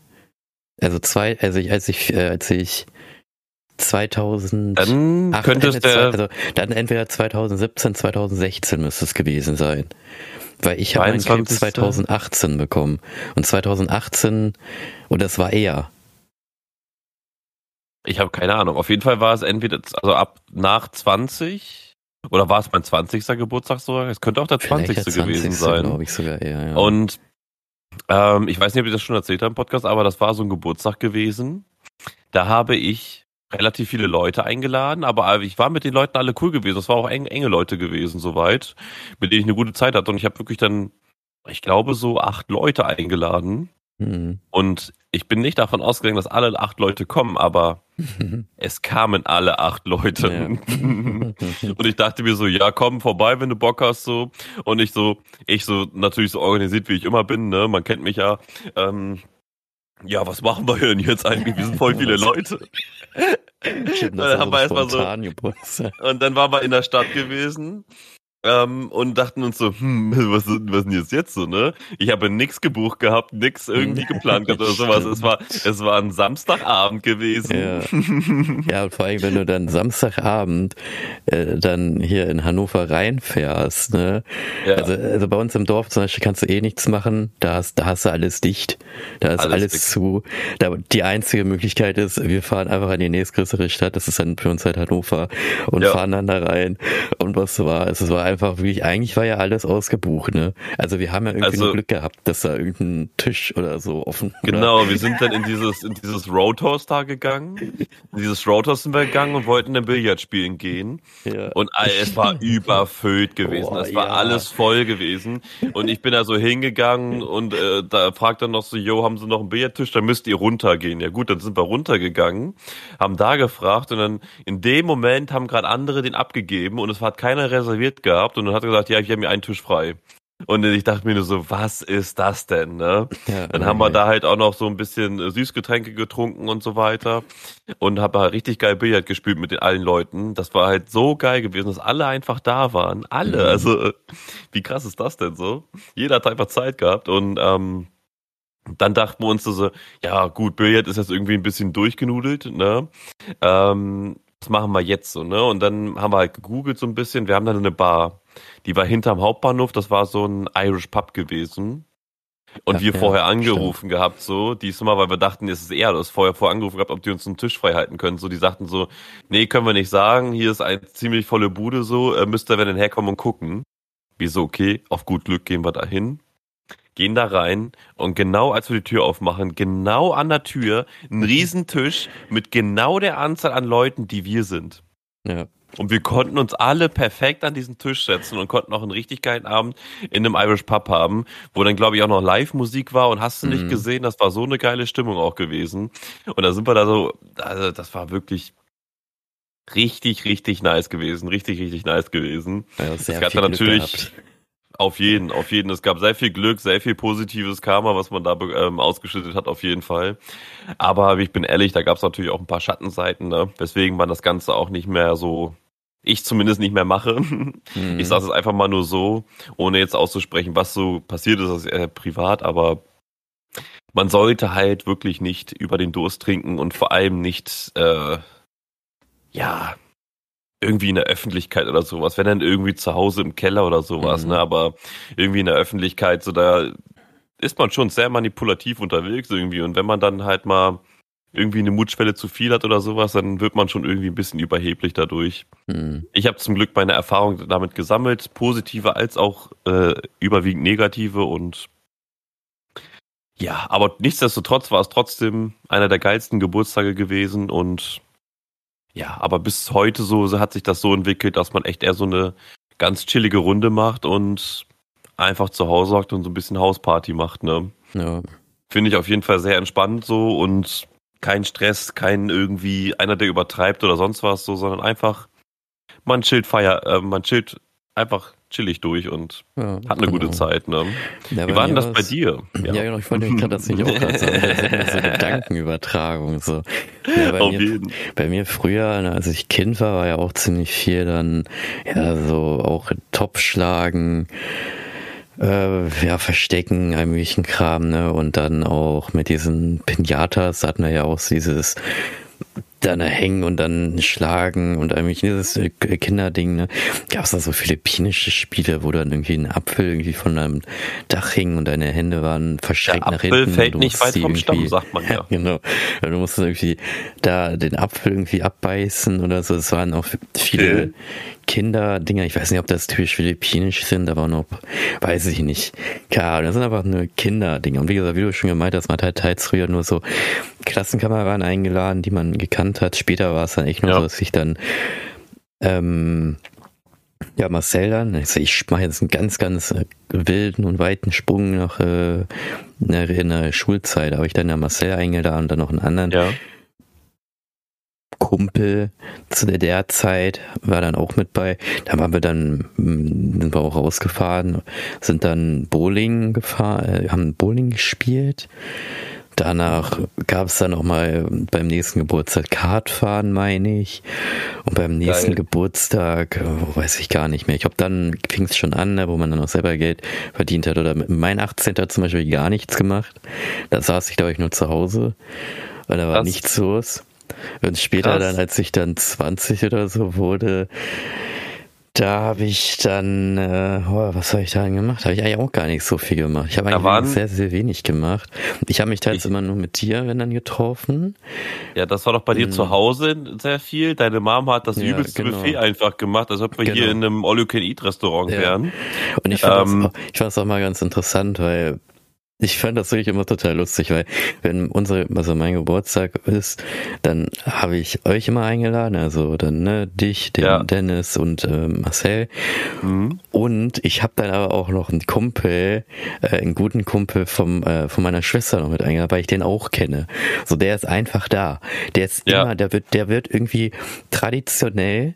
Also zwei, also ich, als ich, äh, als ich 2000 dann könnte es der also dann entweder 2017 2016 müsste es gewesen sein weil ich habe meinen Krebs 2018 bekommen und 2018 und das war eher ich habe keine Ahnung auf jeden Fall war es entweder also ab nach 20 oder war es mein 20. Geburtstag sogar es könnte auch der 20. Der 20. gewesen sein ich sogar eher ja. und ähm, ich weiß nicht, ob ich das schon erzählt habe im Podcast, aber das war so ein Geburtstag gewesen. Da habe ich relativ viele Leute eingeladen, aber ich war mit den Leuten alle cool gewesen. Das war auch eng, enge Leute gewesen, soweit, mit denen ich eine gute Zeit hatte. Und ich habe wirklich dann, ich glaube, so acht Leute eingeladen. Mhm. Und ich bin nicht davon ausgegangen, dass alle acht Leute kommen, aber es kamen alle acht Leute. Ja. und ich dachte mir so, ja, komm vorbei, wenn du Bock hast, so. Und ich so, ich so natürlich so organisiert, wie ich immer bin, ne? Man kennt mich ja. Ähm, ja, was machen wir denn jetzt eigentlich? Wir sind voll viele Leute. dann haben wir erstmal so. Und dann waren wir in der Stadt gewesen ähm, und dachten uns so, hm, was, was denn jetzt jetzt so, ne? Ich habe nix gebucht gehabt, nix irgendwie geplant gehabt oder sowas. Es war, es war ein Samstagabend gewesen. Ja, ja und vor allem, wenn du dann Samstagabend äh, dann hier in Hannover reinfährst, ne? Ja. Also, also bei uns im Dorf zum Beispiel kannst du eh nichts machen, da hast, da hast du alles dicht, da ist alles, alles zu. Da, die einzige Möglichkeit ist, wir fahren einfach in die nächstgrößere Stadt, das ist dann für uns halt Hannover, und ja. fahren dann da rein. Und was war, es war einfach wirklich, eigentlich war ja alles ausgebucht, ne? Also wir haben ja irgendwie also, Glück gehabt, dass da irgendein Tisch oder so offen war. Genau, wir sind dann in dieses, in dieses Roadhouse da gegangen. In dieses Roadhouse sind wir gegangen und wollten dann Billard spielen gehen. Ja. Und es war überfüllt gewesen. Boah, es war ja. alles voll gewesen. Und ich bin da so hingegangen und äh, da fragt dann noch so, yo, haben Sie noch einen Billardtisch? Dann müsst ihr runtergehen. Ja gut, dann sind wir runtergegangen, haben da gefragt und dann in dem Moment haben gerade andere den abgegeben und es hat keiner reserviert gehabt gehabt und dann hat er gesagt, ja, ich habe mir einen Tisch frei. Und ich dachte mir nur so, was ist das denn, ne? Ja, dann haben wir da halt auch noch so ein bisschen Süßgetränke getrunken und so weiter und habe halt richtig geil Billard gespielt mit den allen Leuten. Das war halt so geil gewesen, dass alle einfach da waren. Alle, mhm. also wie krass ist das denn so? Jeder hat einfach Zeit gehabt und ähm, dann dachten wir uns so, ja gut, Billard ist jetzt irgendwie ein bisschen durchgenudelt, ne? Ähm, was machen wir jetzt so, ne? Und dann haben wir halt gegoogelt so ein bisschen. Wir haben dann eine Bar, die war hinterm Hauptbahnhof. Das war so ein Irish Pub gewesen. Und ja, wir ja, vorher angerufen stimmt. gehabt, so, diesmal, weil wir dachten, es ist eher das vorher vorher angerufen gehabt, ob die uns einen Tisch frei halten können. So, die sagten so, nee, können wir nicht sagen, hier ist eine ziemlich volle Bude, so, äh, müsst ihr, wenn ihr herkommen und gucken. Wieso, okay, auf gut Glück gehen wir dahin gehen da rein und genau als wir die Tür aufmachen, genau an der Tür ein Riesentisch mit genau der Anzahl an Leuten, die wir sind. Ja. Und wir konnten uns alle perfekt an diesen Tisch setzen und konnten auch einen richtig geilen Abend in einem Irish Pub haben, wo dann, glaube ich, auch noch Live-Musik war und hast du nicht mhm. gesehen, das war so eine geile Stimmung auch gewesen. Und da sind wir da so, also das war wirklich richtig, richtig nice gewesen, richtig, richtig nice gewesen. Ja, es gab da natürlich, auf jeden, auf jeden. Es gab sehr viel Glück, sehr viel positives Karma, was man da ähm, ausgeschüttet hat, auf jeden Fall. Aber ich bin ehrlich, da gab es natürlich auch ein paar Schattenseiten, ne? weswegen man das Ganze auch nicht mehr so, ich zumindest nicht mehr mache. Mhm. Ich sage es einfach mal nur so, ohne jetzt auszusprechen, was so passiert ist, das ist eher privat, aber man sollte halt wirklich nicht über den Durst trinken und vor allem nicht, äh, ja, irgendwie in der Öffentlichkeit oder sowas, wenn dann irgendwie zu Hause im Keller oder sowas, mhm. ne, aber irgendwie in der Öffentlichkeit, so da ist man schon sehr manipulativ unterwegs irgendwie und wenn man dann halt mal irgendwie eine Mutschwelle zu viel hat oder sowas, dann wird man schon irgendwie ein bisschen überheblich dadurch. Mhm. Ich habe zum Glück meine Erfahrung damit gesammelt, positive als auch äh, überwiegend negative und ja, aber nichtsdestotrotz war es trotzdem einer der geilsten Geburtstage gewesen und ja, aber bis heute so hat sich das so entwickelt, dass man echt eher so eine ganz chillige Runde macht und einfach zu Hause sagt und so ein bisschen Hausparty macht, ne? Ja. Finde ich auf jeden Fall sehr entspannt so und kein Stress, kein irgendwie einer, der übertreibt oder sonst was so, sondern einfach man chillt feier, äh, man chillt einfach chillig durch und ja, hat eine genau. gute Zeit. Ne? Ja, Wie war denn das bei dir? Ja, ja genau, ich wollte gerade das nicht auch gerade sagen. Das so Gedankenübertragung. So. Ja, bei, Auf mir, jeden. bei mir früher, ne, als ich Kind war, war ja auch ziemlich viel dann, ja, so auch Topfschlagen, äh, ja, Verstecken, all möglichen Kram, ne? Und dann auch mit diesen Pinatas hatten wir ja auch dieses dann hängen und dann schlagen und eigentlich dieses äh, Kinderding, ne? Gab es da so philippinische Spiele, wo dann irgendwie ein Apfel irgendwie von einem Dach hing und deine Hände waren verschränkt nach hinten. Apfel fällt nicht weit vom Stamm, sagt man ja. genau. Du musstest irgendwie da den Apfel irgendwie abbeißen oder so. Es waren auch viele okay. Kinderdinger. Ich weiß nicht, ob das typisch philippinisch sind, aber noch, weiß ich nicht. Klar, das sind einfach nur Kinderdinger. Und wie gesagt, wie du schon gemeint hast, man hat halt teils früher nur so Klassenkameraden eingeladen, die man gekannt hat. Später war es dann echt nur ja. so, dass sich dann ähm, Ja, Marcel dann. Also ich mache jetzt einen ganz, ganz wilden und weiten Sprung nach äh, in der Schulzeit. Da habe ich dann ja Marcel eingeladen und dann noch einen anderen. Ja. Kumpel zu der Zeit war dann auch mit bei. Da waren wir dann, hm, sind wir auch rausgefahren, sind dann Bowling gefahren, äh, haben Bowling gespielt. Danach gab es dann auch mal beim nächsten Geburtstag Kartfahren, meine ich. Und beim nächsten Geil. Geburtstag, oh, weiß ich gar nicht mehr. Ich glaube, dann fing es schon an, ne, wo man dann auch selber Geld verdient hat. Oder mein 18. hat zum Beispiel gar nichts gemacht. Da saß ich, glaube ich, nur zu Hause, weil da war Was? nichts los. Und später Krass. dann, als ich dann 20 oder so wurde, da habe ich dann, äh, oh, was habe ich da gemacht? Habe ich eigentlich auch gar nicht so viel gemacht. Ich habe eigentlich waren, sehr, sehr wenig gemacht. Ich habe mich teils immer nur mit dir, wenn dann getroffen. Ja, das war doch bei dir hm. zu Hause sehr viel. Deine Mom hat das ja, übelste genau. Buffet einfach gemacht, als ob wir genau. hier in einem All-You-Can-Eat-Restaurant ja. wären. Und ich fand ähm, es auch, auch mal ganz interessant, weil ich fand das wirklich immer total lustig, weil wenn unsere, also mein Geburtstag ist, dann habe ich euch immer eingeladen, also dann ne, dich, den ja. Dennis und äh, Marcel. Mhm. Und ich habe dann aber auch noch einen Kumpel, äh, einen guten Kumpel vom, äh, von meiner Schwester noch mit eingeladen, weil ich den auch kenne. So, der ist einfach da. Der ist ja. immer, der wird, der wird irgendwie traditionell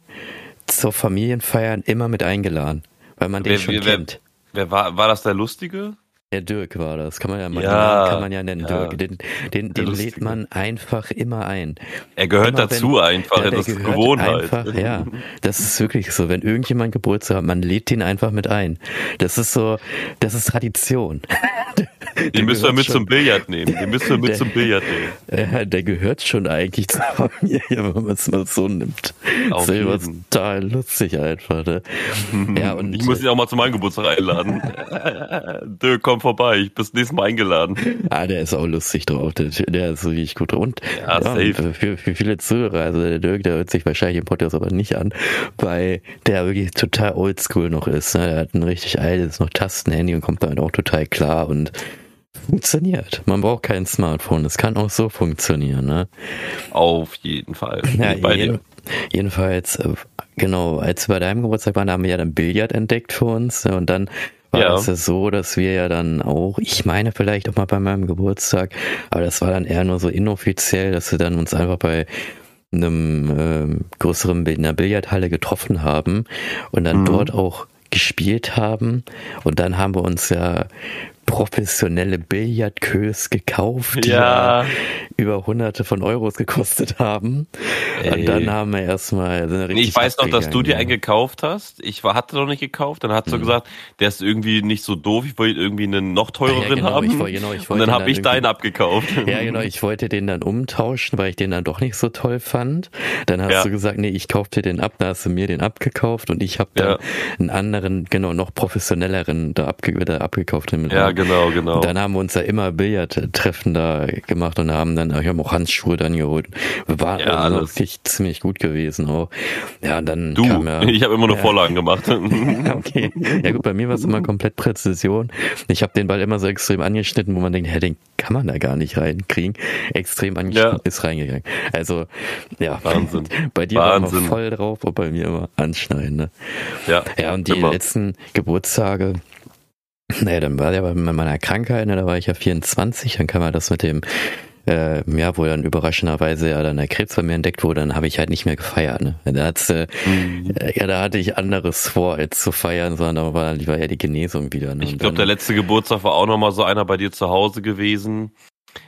zur Familienfeiern immer mit eingeladen, weil man den wer, schon wer, kennt. Wer war, war das der Lustige? Der Dirk war das, kann man ja, mal ja, kann man ja nennen, ja. Dirk. Den, den, den lädt man einfach immer ein. Er gehört immer dazu wenn, einfach, ja, das ist Gewohnheit. Einfach, ja, das ist wirklich so. Wenn irgendjemand Geburtstag hat, man lädt ihn einfach mit ein. Das ist so, das ist Tradition. Den müssen wir mit schon, zum Billard nehmen. Den müssen wir mit der, zum Billard nehmen. Ja, der gehört schon eigentlich zur Familie, wenn man es mal so nimmt. Auf das ist total lustig einfach. Ne? Ja, und ich muss ihn auch mal zu meinem Geburtstag einladen. Dirk, komm vorbei, ich bin das nächste Mal eingeladen. Ah, der ist auch lustig drauf. Der, der ist wirklich gut. Und ja, ja für, für, viele Zuhörer, also der Dirk, der hört sich wahrscheinlich im Podcast aber nicht an, weil der wirklich total oldschool noch ist. Ne? Der hat ein richtig altes, noch Tastenhandy und kommt damit auch total klar und funktioniert. Man braucht kein Smartphone. Es kann auch so funktionieren. Ne? Auf jeden Fall. Ja, bei je, jedenfalls, äh, genau, als wir bei deinem Geburtstag waren, haben wir ja dann Billard entdeckt für uns. Und dann war ja. es ja so, dass wir ja dann auch, ich meine vielleicht auch mal bei meinem Geburtstag, aber das war dann eher nur so inoffiziell, dass wir dann uns einfach bei einem äh, größeren in der Billardhalle getroffen haben und dann mhm. dort auch gespielt haben. Und dann haben wir uns ja professionelle Billardkös gekauft, die ja. über hunderte von Euros gekostet haben. Ey. Und dann haben wir erstmal. Nee, ich weiß noch, dass du dir einen gekauft hast. Ich war, hatte noch nicht gekauft. Dann hast du mhm. gesagt, der ist irgendwie nicht so doof. Ich wollte irgendwie einen noch teureren ja, genau, haben. Ich genau, ich und dann habe ich deinen abgekauft. Ja, genau. Ich wollte den dann umtauschen, weil ich den dann doch nicht so toll fand. Dann hast ja. du gesagt, nee, ich kauf dir den ab. Da hast du mir den abgekauft und ich habe dann einen anderen, genau, noch professionelleren da, abge da abgekauft. Ja, genau, genau. dann haben wir uns ja immer Billardtreffen da gemacht und haben dann, ich habe auch Handschuhe dann geholt. War ja, also wirklich ziemlich gut gewesen auch. Ja, und dann du, kam ja, ich habe immer nur ja, Vorlagen gemacht. okay. Ja gut, bei mir war es immer komplett Präzision. Ich habe den Ball immer so extrem angeschnitten, wo man denkt, hä, den kann man da gar nicht reinkriegen. Extrem angeschnitten ja. ist reingegangen. Also, ja. Wahnsinn. Bei dir Wahnsinn. war immer voll drauf und bei mir immer anschneiden. Ne? Ja. Ja, und die immer. letzten Geburtstage, naja, dann war der bei meiner Krankheit, ne, da war ich ja 24, dann kam er das mit dem, äh, ja, wo dann überraschenderweise ja dann der Krebs bei mir entdeckt wurde, dann habe ich halt nicht mehr gefeiert. Ne? Da hat's, äh, mhm. ja, da hatte ich anderes vor, als zu feiern, sondern da war lieber eher die Genesung wieder. Ne? Ich glaube, der letzte Geburtstag war auch nochmal so einer bei dir zu Hause gewesen,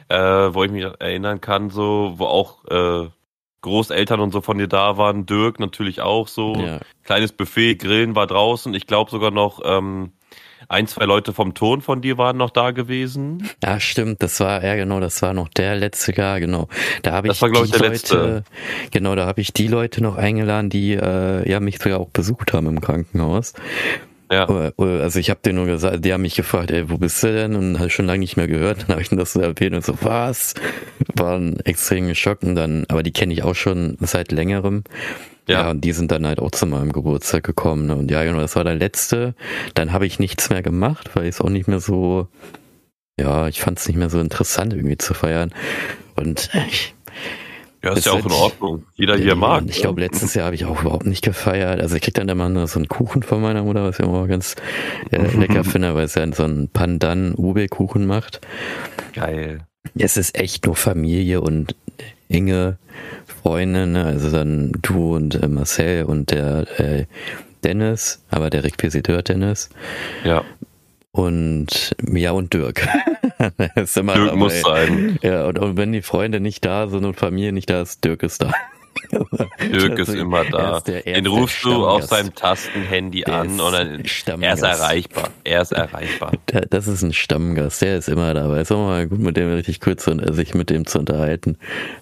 äh, wo ich mich erinnern kann, so, wo auch äh, Großeltern und so von dir da waren, Dirk natürlich auch so, ja. kleines Buffet, Grillen war draußen, ich glaube sogar noch ähm, ein, zwei Leute vom Ton von dir waren noch da gewesen. Ja, stimmt. Das war, ja genau, das war noch der letzte Jahr, genau. Da habe ich, war, die ich, Leute, letzte. genau, da habe ich die Leute noch eingeladen, die äh, ja mich sogar auch besucht haben im Krankenhaus. Ja. Also ich habe denen nur gesagt, die haben mich gefragt, ey, wo bist du denn? Und habe schon lange nicht mehr gehört. Dann habe ich ihnen das so erwähnt und so, was? Waren extrem geschockt und dann, aber die kenne ich auch schon seit längerem. Ja. ja, und die sind dann halt auch zu meinem Geburtstag gekommen. Ne? Und ja, genau, das war der letzte. Dann habe ich nichts mehr gemacht, weil ich es auch nicht mehr so, ja, ich fand es nicht mehr so interessant irgendwie zu feiern. Und ich, Ja, ist ja auch in Ordnung. Jeder hier mag. Ich glaube, letztes Jahr habe ich auch überhaupt nicht gefeiert. Also ich krieg dann immer so einen Kuchen von meiner Mutter, was ich immer ganz äh, lecker finde, weil es ja so einen Pandan-Ube-Kuchen macht. Geil. Es ist echt nur Familie und enge Freunde, ne? also dann du und äh, Marcel und der äh, Dennis, aber der Requisiteur Dennis. Ja. Und ja, und Dirk. Dirk dabei. muss sein. Ja, und, und wenn die Freunde nicht da sind und Familie nicht da ist, Dirk ist da. Dirk ist immer da. Ist der, Den rufst du auf seinem Tastenhandy der an und dann er ist erreichbar. Er ist erreichbar. Das ist ein Stammgast, der ist immer dabei. Ist auch mal gut, mit dem richtig kurz und sich mit dem zu unterhalten.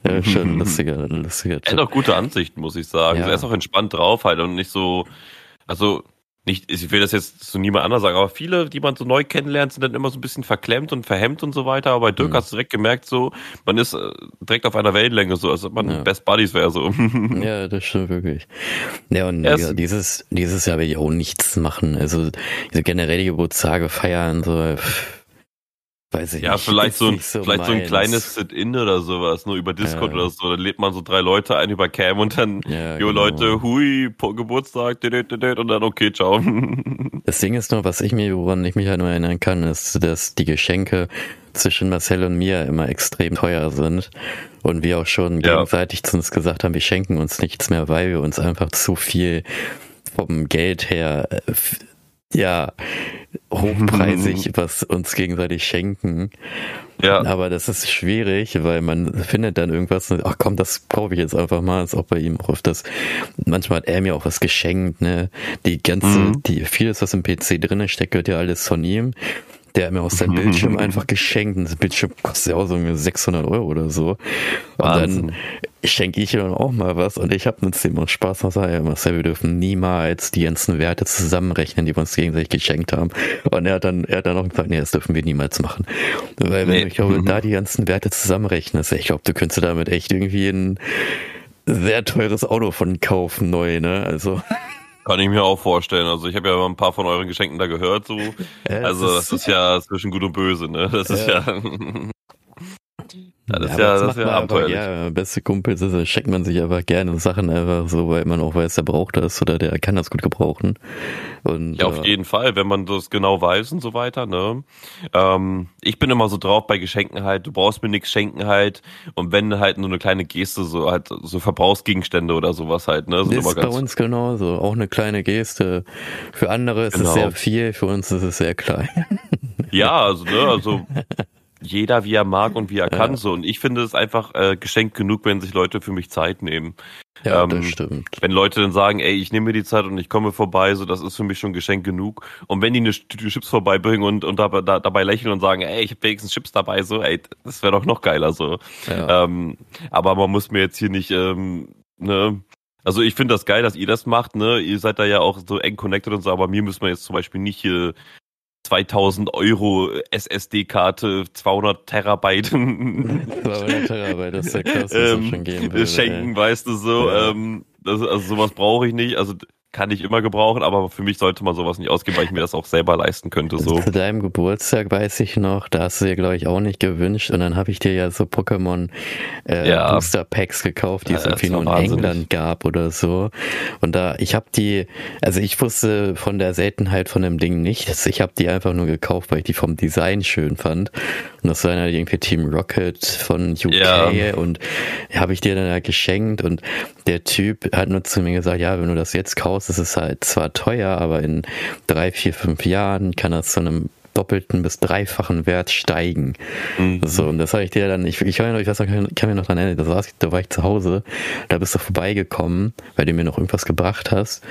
Ja, schon lustiger, lustiger. Er hat auch gute Ansichten, muss ich sagen. Ja. Er ist auch entspannt drauf halt und nicht so, also nicht, ich will das jetzt zu niemand anders sagen, aber viele, die man so neu kennenlernt, sind dann immer so ein bisschen verklemmt und verhemmt und so weiter. Aber bei Dirk mhm. hast du direkt gemerkt, so, man ist äh, direkt auf einer Wellenlänge, so, als ob man ja. Best Buddies wäre, so. Ja, das stimmt wirklich. Ja, und ja, dieses, dieses Jahr will ich auch nichts machen. Also, diese generelle Geburtstage feiern, so, pff Weiß ich ja, nicht. vielleicht so ein, so vielleicht meins. so ein kleines Sit-In oder sowas, nur über Discord ja. oder so. Dann lädt man so drei Leute ein über Cam und dann, ja, jo genau. Leute, hui, Geburtstag, und dann okay, ciao. Das Ding ist nur, was ich mir, woran ich mich halt nur erinnern kann, ist, dass die Geschenke zwischen Marcel und mir immer extrem teuer sind. Und wir auch schon ja. gegenseitig zu uns gesagt haben, wir schenken uns nichts mehr, weil wir uns einfach zu viel vom Geld her äh, ja, hochpreisig was uns gegenseitig schenken. Ja. Aber das ist schwierig, weil man findet dann irgendwas und, ach komm, das kaufe ich jetzt einfach mal, als ob bei ihm auch das, manchmal hat er mir auch was geschenkt, ne, die ganze, mhm. die, vieles, was im PC drinne steckt, gehört ja alles von ihm. Der hat mir aus seinem Bildschirm einfach geschenkt. Und das Bildschirm kostet ja auch so 600 Euro oder so. Und Wahnsinn. dann schenke ich ihm auch mal was. Und ich habe mit dem auch Spaß. Und sage, ja, Marcel, wir dürfen niemals die ganzen Werte zusammenrechnen, die wir uns gegenseitig geschenkt haben. Und er hat dann, er hat dann auch gesagt, nee, das dürfen wir niemals machen. Weil wenn nee. ich glaube, da die ganzen Werte zusammenrechnest, ich glaube, du könntest damit echt irgendwie ein sehr teures Auto von kaufen, neu, ne? Also. Kann ich mir auch vorstellen. Also ich habe ja ein paar von euren Geschenken da gehört. So. Also das ist ja zwischen Gut und Böse. Ne? Das ist ja. Ja, das ist ja, das, das ist ja abenteuerlich. Ja, beste Kumpels, das schenkt man sich einfach gerne Sachen einfach so, weil man auch weiß, der braucht das oder der kann das gut gebrauchen. Und, ja, auf äh, jeden Fall, wenn man das genau weiß und so weiter. Ne? Ähm, ich bin immer so drauf bei Geschenken halt, du brauchst mir nichts schenken halt und wenn halt nur eine kleine Geste, so halt so Verbrauchsgegenstände oder sowas halt. Ne? Sind ist bei uns genauso, auch eine kleine Geste. Für andere ist genau. es sehr viel, für uns ist es sehr klein. Ja, also, ne, also jeder wie er mag und wie er kann so. Und ich finde es einfach äh, geschenkt genug, wenn sich Leute für mich Zeit nehmen. Ja, ähm, das stimmt. Wenn Leute dann sagen, ey, ich nehme mir die Zeit und ich komme vorbei, so das ist für mich schon Geschenk genug. Und wenn die eine Tüte Chips vorbeibringen und, und dabei, da, dabei lächeln und sagen, ey, ich habe wenigstens Chips dabei, so, ey, das wäre doch noch geiler so. Ja. Ähm, aber man muss mir jetzt hier nicht, ähm, ne, also ich finde das geil, dass ihr das macht, ne? Ihr seid da ja auch so eng connected und so, aber mir müssen wir jetzt zum Beispiel nicht hier 2000 Euro SSD-Karte, 200 Terabyte. 200 Terabyte, das ist ja krass, ähm, schon geben würde, Schenken, ey. weißt du so. Ja. Ähm, das, also sowas brauche ich nicht. Also kann ich immer gebrauchen, aber für mich sollte man sowas nicht ausgeben, weil ich mir das auch selber leisten könnte. So. Zu deinem Geburtstag weiß ich noch, da hast du dir, glaube ich, auch nicht gewünscht. Und dann habe ich dir ja so Pokémon äh, ja. Booster Packs gekauft, die ja, es irgendwie nur in wahnsinnig. England gab oder so. Und da, ich habe die, also ich wusste von der Seltenheit von dem Ding nichts. Ich habe die einfach nur gekauft, weil ich die vom Design schön fand. Und das war dann irgendwie Team Rocket von UK ja. und habe ich dir dann halt geschenkt und der Typ hat nur zu mir gesagt, ja, wenn du das jetzt kaufst, ist es halt zwar teuer, aber in drei, vier, fünf Jahren kann das zu einem doppelten bis dreifachen Wert steigen. Mhm. So, und das habe ich dir dann, ich, ich, kann, ich weiß, kann, kann mir noch dran erinnern, da, saß, da war ich zu Hause, da bist du vorbeigekommen, weil du mir noch irgendwas gebracht hast.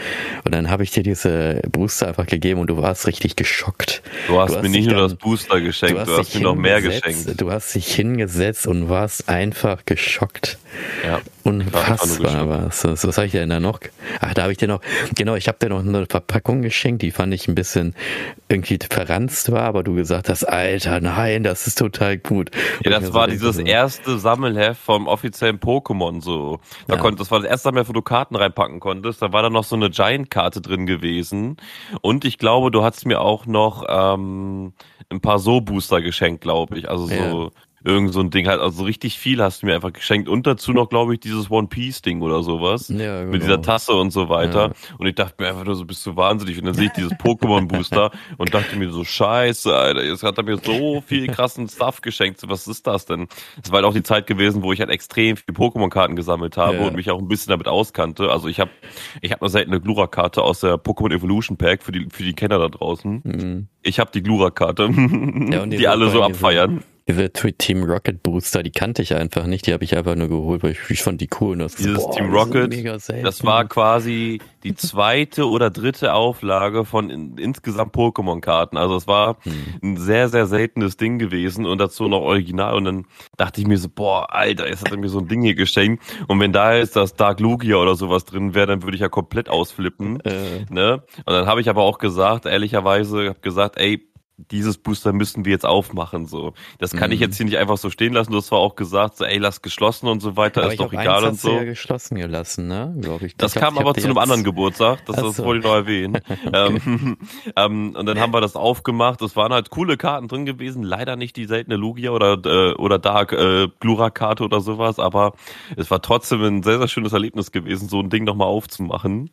Und dann habe ich dir diese Booster einfach gegeben und du warst richtig geschockt. Du hast, du hast mir nicht nur das Booster geschenkt, du hast, du hast mir noch mehr geschenkt. Du hast dich hingesetzt und warst einfach geschockt. Ja. Unfassbar was. Was, was habe ich dir denn da noch? Ach, da habe ich dir noch, genau, ich habe dir noch eine Verpackung geschenkt, die fand ich ein bisschen irgendwie verranzt war, aber du gesagt hast, Alter, nein, das ist total gut. Ja, das war dieses so. erste Sammelheft vom offiziellen Pokémon so. Da ja. konnt, das war das erste Mal, wo du Karten reinpacken konntest. Da war da noch so eine Giant-Karte drin gewesen. Und ich glaube, du hast mir auch noch ähm, ein paar So-Booster geschenkt, glaube ich. Also so. Ja Irgend so ein Ding halt, also richtig viel hast du mir einfach geschenkt. Und dazu noch, glaube ich, dieses One Piece Ding oder sowas. Ja, genau. Mit dieser Tasse und so weiter. Ja. Und ich dachte mir einfach nur so, bist du wahnsinnig. Und dann sehe ich dieses Pokémon Booster und dachte mir so, scheiße, Alter, jetzt hat er mir so viel krassen Stuff geschenkt. Was ist das denn? Es war halt auch die Zeit gewesen, wo ich halt extrem viel Pokémon-Karten gesammelt habe ja. und mich auch ein bisschen damit auskannte. Also ich habe ich hab nur selten eine Glura-Karte aus der Pokémon Evolution Pack für die, für die Kenner da draußen. Mhm. Ich habe die Glura-Karte, ja, die alle so abfeiern. Diese Team Rocket Booster, die kannte ich einfach nicht, die habe ich einfach nur geholt, weil ich, ich fand die cool. Und das Dieses boah, Team Rocket, das war quasi die zweite oder dritte Auflage von in, insgesamt Pokémon-Karten. Also es war hm. ein sehr, sehr seltenes Ding gewesen und dazu noch original. Und dann dachte ich mir so, boah, Alter, jetzt hat er mir so ein Ding hier geschenkt. Und wenn da jetzt das Dark Lugia oder sowas drin wäre, dann würde ich ja komplett ausflippen. Äh. Ne? Und dann habe ich aber auch gesagt, ehrlicherweise, habe gesagt, ey, dieses Booster müssen wir jetzt aufmachen. So, das kann mhm. ich jetzt hier nicht einfach so stehen lassen. Du hast zwar auch gesagt, so, ey, lass geschlossen und so weiter, aber ist doch egal und so. Ja geschlossen gelassen, ne? Glaube ich. Das ich kam aber zu einem anderen Geburtstag. Das, das wollte ich noch erwähnen. ähm, ähm, und dann haben wir das aufgemacht. Es waren halt coole Karten drin gewesen. Leider nicht die seltene Lugia oder äh, oder Dark äh, Glura Karte oder sowas, aber es war trotzdem ein sehr sehr schönes Erlebnis gewesen, so ein Ding nochmal aufzumachen.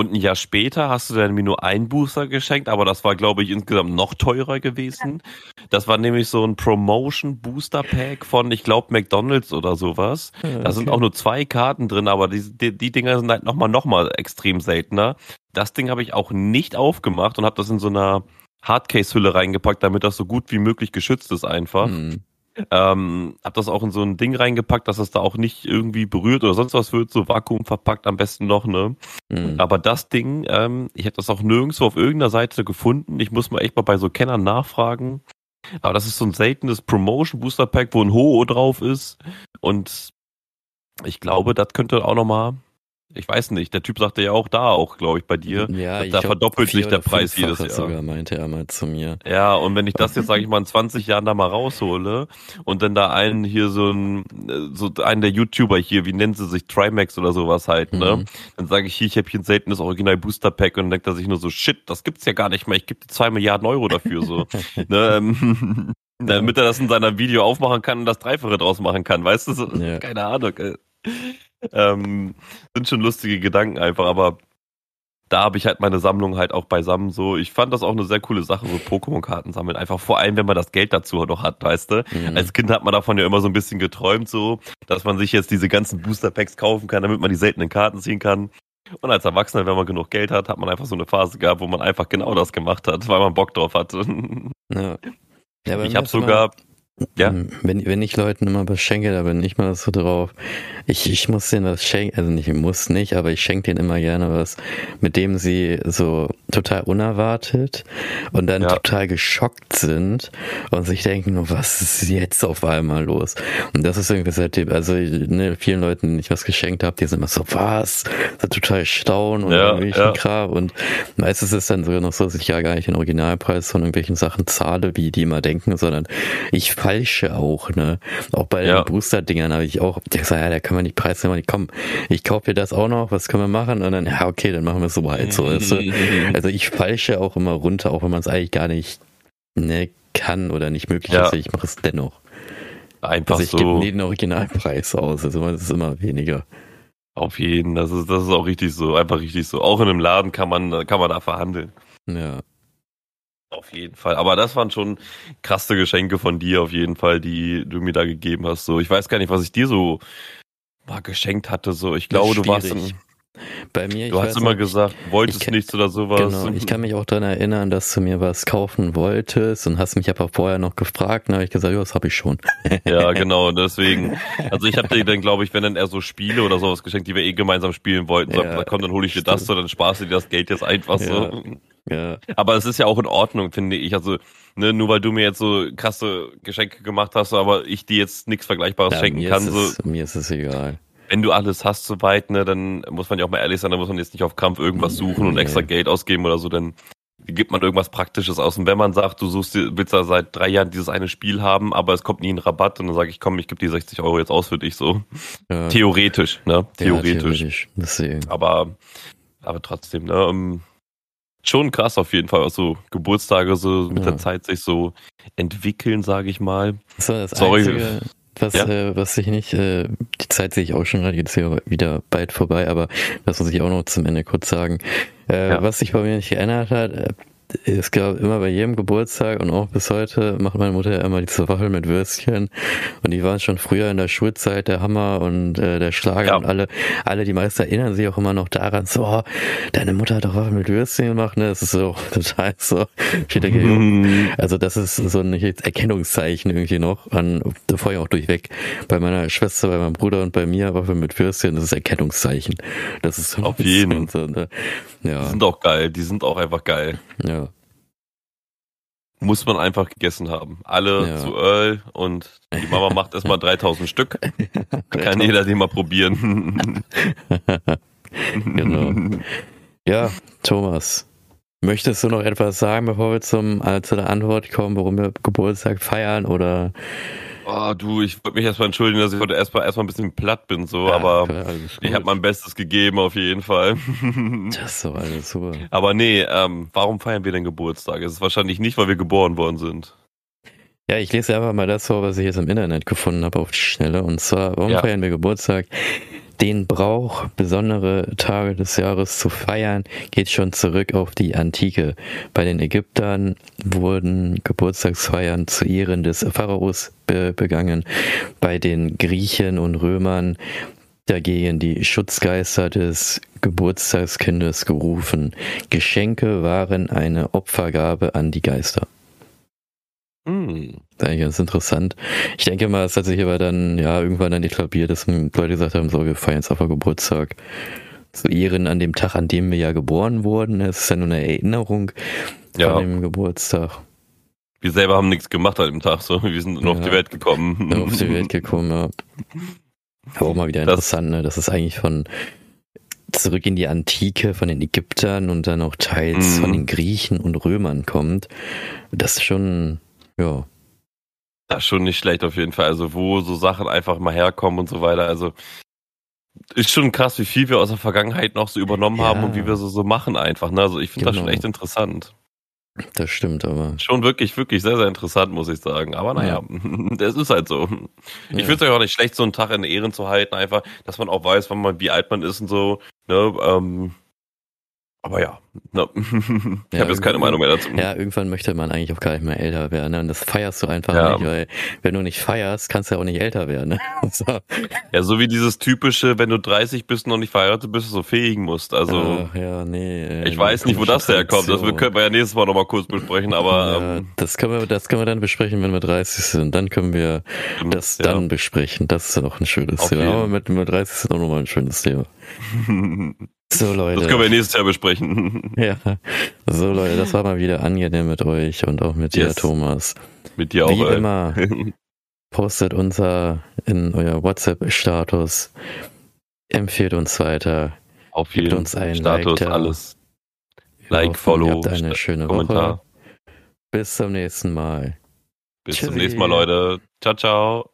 Und ein Jahr später hast du dann mir nur einen Booster geschenkt, aber das war, glaube ich, insgesamt noch teurer gewesen. Das war nämlich so ein Promotion Booster Pack von, ich glaube, McDonalds oder sowas. Okay. Da sind auch nur zwei Karten drin, aber die, die, die Dinger sind halt nochmal, nochmal extrem seltener. Das Ding habe ich auch nicht aufgemacht und habe das in so einer Hardcase-Hülle reingepackt, damit das so gut wie möglich geschützt ist einfach. Hm. Ähm, hab das auch in so ein Ding reingepackt, dass es da auch nicht irgendwie berührt oder sonst was wird, so Vakuum verpackt am besten noch, ne? Mhm. Aber das Ding, ähm, ich hätte das auch nirgendwo auf irgendeiner Seite gefunden. Ich muss mal echt mal bei so Kennern nachfragen. Aber das ist so ein seltenes Promotion Booster Pack, wo ein Ho drauf ist. Und ich glaube, das könnte auch nochmal ich weiß nicht, der Typ sagte ja auch da auch, glaube ich, bei dir. Ja, da verdoppelt sich der Preis jedes Jahr. sogar, meinte er mal zu mir. Ja, und wenn ich das jetzt, sage ich mal, in 20 Jahren da mal raushole und dann da einen hier so ein, so einen der YouTuber hier, wie nennen sie sich, Trimax oder sowas halt, ne? Mhm. Dann sage ich hier, ich habe hier ein seltenes Original Booster Pack und dann denkt er sich nur so, shit, das gibt's ja gar nicht mehr, ich gebe dir zwei Milliarden Euro dafür, so. ne, ähm, damit er das in seiner Video aufmachen kann und das Dreifache draus machen kann, weißt du? So, ja. Keine Ahnung. Ey ähm, sind schon lustige Gedanken einfach, aber da habe ich halt meine Sammlung halt auch beisammen so. Ich fand das auch eine sehr coole Sache, so Pokémon-Karten sammeln. Einfach vor allem, wenn man das Geld dazu noch hat, weißt du. Mhm. Als Kind hat man davon ja immer so ein bisschen geträumt, so, dass man sich jetzt diese ganzen Booster-Packs kaufen kann, damit man die seltenen Karten ziehen kann. Und als Erwachsener, wenn man genug Geld hat, hat man einfach so eine Phase gehabt, wo man einfach genau das gemacht hat, weil man Bock drauf hatte. Ja. Ja, ich habe sogar, ja. Ähm, wenn, wenn ich Leuten immer was schenke, da bin ich mal so drauf. Ich, ich muss denen was schenken, also nicht, ich muss nicht, aber ich schenke denen immer gerne was, mit dem sie so total unerwartet und dann ja. total geschockt sind und sich denken, was ist jetzt auf einmal los? Und das ist irgendwie seitdem, also ne, vielen Leuten, denen ich was geschenkt habe, die sind immer so, was? So total staunen und ja, irgendwelchen ja. Kram. Und meistens ist es dann sogar noch so, dass ich ja gar nicht den Originalpreis von irgendwelchen Sachen zahle, wie die immer denken, sondern ich falsche auch, ne? Auch bei ja. den Booster-Dingern habe ich auch gesagt, ja, da kann man die Preise immer nicht kommen. Ich kaufe dir das auch noch, was können wir machen? Und dann, ja, okay, dann machen wir es so halt so. Weißt du? Also ich falsche auch immer runter, auch wenn man es eigentlich gar nicht ne, kann oder nicht möglich ja. ist. Ich mache es dennoch. Einfach also ich so. gebe den Originalpreis aus. Also es ist immer weniger. Auf jeden, das ist, das ist auch richtig so, einfach richtig so. Auch in einem Laden kann man, kann man da verhandeln. Ja. Auf jeden Fall. Aber das waren schon krasse Geschenke von dir, auf jeden Fall, die du mir da gegeben hast. So, ich weiß gar nicht, was ich dir so mal geschenkt hatte. So, ich glaube, du warst ein, bei mir, du hast immer noch, gesagt, wolltest kann, nichts oder sowas. Genau, ich kann mich auch daran erinnern, dass du mir was kaufen wolltest und hast mich aber vorher noch gefragt. Dann habe ich gesagt, ja, das habe ich schon. Ja, genau, deswegen. Also ich habe dir dann, glaube ich, wenn dann eher so Spiele oder sowas geschenkt, die wir eh gemeinsam spielen wollten, ja, sag, komm, dann hole ich dir das so, dann sparst du dir das Geld jetzt einfach ja. so. Ja. Aber es ist ja auch in Ordnung, finde ich. Also, ne, nur weil du mir jetzt so krasse Geschenke gemacht hast, aber ich dir jetzt nichts Vergleichbares ja, schenken kann. Es, so. Mir ist es egal. Wenn du alles hast soweit, ne, dann muss man ja auch mal ehrlich sein, dann muss man jetzt nicht auf Krampf irgendwas suchen und extra Geld ausgeben oder so, dann gibt man irgendwas Praktisches aus. Und wenn man sagt, du suchst, willst ja seit drei Jahren dieses eine Spiel haben, aber es kommt nie ein Rabatt, und dann sage ich, komm, ich gebe die 60 Euro jetzt aus für dich so. Ja. Theoretisch, ne? Theoretisch. Ja, theoretisch. Aber, aber trotzdem, ne? Um, Schon krass auf jeden Fall, was so Geburtstage so mit ja. der Zeit sich so entwickeln, sage ich mal. Das war das Sorry. Einzige, was, ja? äh, was ich nicht, äh, die Zeit sehe ich auch schon gerade, jetzt hier wieder bald vorbei, aber das muss ich auch noch zum Ende kurz sagen. Äh, ja. Was sich bei mir nicht geändert hat, es gab immer bei jedem Geburtstag und auch bis heute macht meine Mutter ja immer diese Waffeln mit Würstchen und die waren schon früher in der Schulzeit der Hammer und äh, der Schlager ja. und alle, alle die meisten erinnern sich auch immer noch daran, so, oh, deine Mutter hat doch Waffeln mit Würstchen gemacht, ne, das ist so total so, steht der mhm. also das ist so ein Erkennungszeichen irgendwie noch, an, vorher auch durchweg, bei meiner Schwester, bei meinem Bruder und bei mir Waffeln mit Würstchen, das ist Erkennungszeichen, das ist so auf jeden so, ne? ja. Die sind auch geil, die sind auch einfach geil. Ja. Muss man einfach gegessen haben. Alle ja. zu Earl und die Mama macht erstmal 3000 Stück. Kann jeder die mal probieren. genau. Ja, Thomas. Möchtest du noch etwas sagen, bevor wir zum, äh, zu der Antwort kommen, warum wir Geburtstag feiern oder Oh, du, ich wollte mich erstmal entschuldigen, dass ich heute erstmal erstmal ein bisschen platt bin, so, ja, aber ich habe mein Bestes gegeben auf jeden Fall. das ist so alles super. Aber nee, ähm, warum feiern wir denn Geburtstag? Es ist wahrscheinlich nicht, weil wir geboren worden sind. Ja, ich lese einfach mal das vor, was ich jetzt im Internet gefunden habe auf die Schnelle. Und zwar, warum ja. feiern wir Geburtstag? Den Brauch, besondere Tage des Jahres zu feiern, geht schon zurück auf die Antike. Bei den Ägyptern wurden Geburtstagsfeiern zu Ehren des Pharaos be begangen. Bei den Griechen und Römern dagegen die Schutzgeister des Geburtstagskindes gerufen. Geschenke waren eine Opfergabe an die Geister. Hm. Das ist eigentlich ganz interessant. Ich denke mal, es hat sich aber dann, ja, irgendwann dann etabliert, dass Leute gesagt haben, so, wir feiern jetzt einfach Geburtstag. Zu Ehren an dem Tag, an dem wir ja geboren wurden. Es ist ja nur eine Erinnerung ja. von dem Geburtstag. Wir selber haben nichts gemacht an dem Tag, so. Wir sind nur ja. auf die Welt gekommen. auf die Welt gekommen, ja. Aber auch mal wieder interessant, ne? Das ist eigentlich von zurück in die Antike von den Ägyptern und dann auch teils mhm. von den Griechen und Römern kommt. Das ist schon ja. Das ist schon nicht schlecht auf jeden Fall. Also, wo so Sachen einfach mal herkommen und so weiter. Also, ist schon krass, wie viel wir aus der Vergangenheit noch so übernommen ja. haben und wie wir so, so machen einfach. Ne? Also, ich finde genau. das schon genau. echt interessant. Das stimmt aber. Schon wirklich, wirklich sehr, sehr interessant, muss ich sagen. Aber naja, ja. das ist halt so. Ich ja. finde es ja auch nicht schlecht, so einen Tag in Ehren zu halten, einfach, dass man auch weiß, wann man, wie alt man ist und so. Ne? Ähm, aber ja, no. ich ja, habe jetzt keine Meinung mehr dazu. Ja, irgendwann möchte man eigentlich auch gar nicht mehr älter werden. Ne? Und das feierst du einfach ja. nicht, weil wenn du nicht feierst, kannst du ja auch nicht älter werden. Ne? so. Ja, so wie dieses typische, wenn du 30 bist und noch nicht verheiratet bist, so fähigen musst. Also Ach, ja, nee. Äh, ich weiß nicht, wo das herkommt. Das können wir ja nächstes Mal nochmal kurz besprechen, aber. Ja, ähm, das können wir, das können wir dann besprechen, wenn wir 30 sind. Dann können wir das dann besprechen. Das ist ja noch ein schönes Thema. Aber mit, mit 30 sind auch nochmal ein schönes Thema. So Leute. Das können wir nächstes Jahr besprechen. Ja. So Leute, das war mal wieder angenehm mit euch und auch mit yes. dir, Thomas. Mit dir auch. Wie ey. immer, postet unser in euer WhatsApp-Status, empfehlt uns weiter, auf jeden uns einen Status, like alles. Like, hoffen, Follow, ihr habt eine schöne Kommentar. Woche. Bis zum nächsten Mal. Bis Tschüssi. zum nächsten Mal, Leute. Ciao, ciao.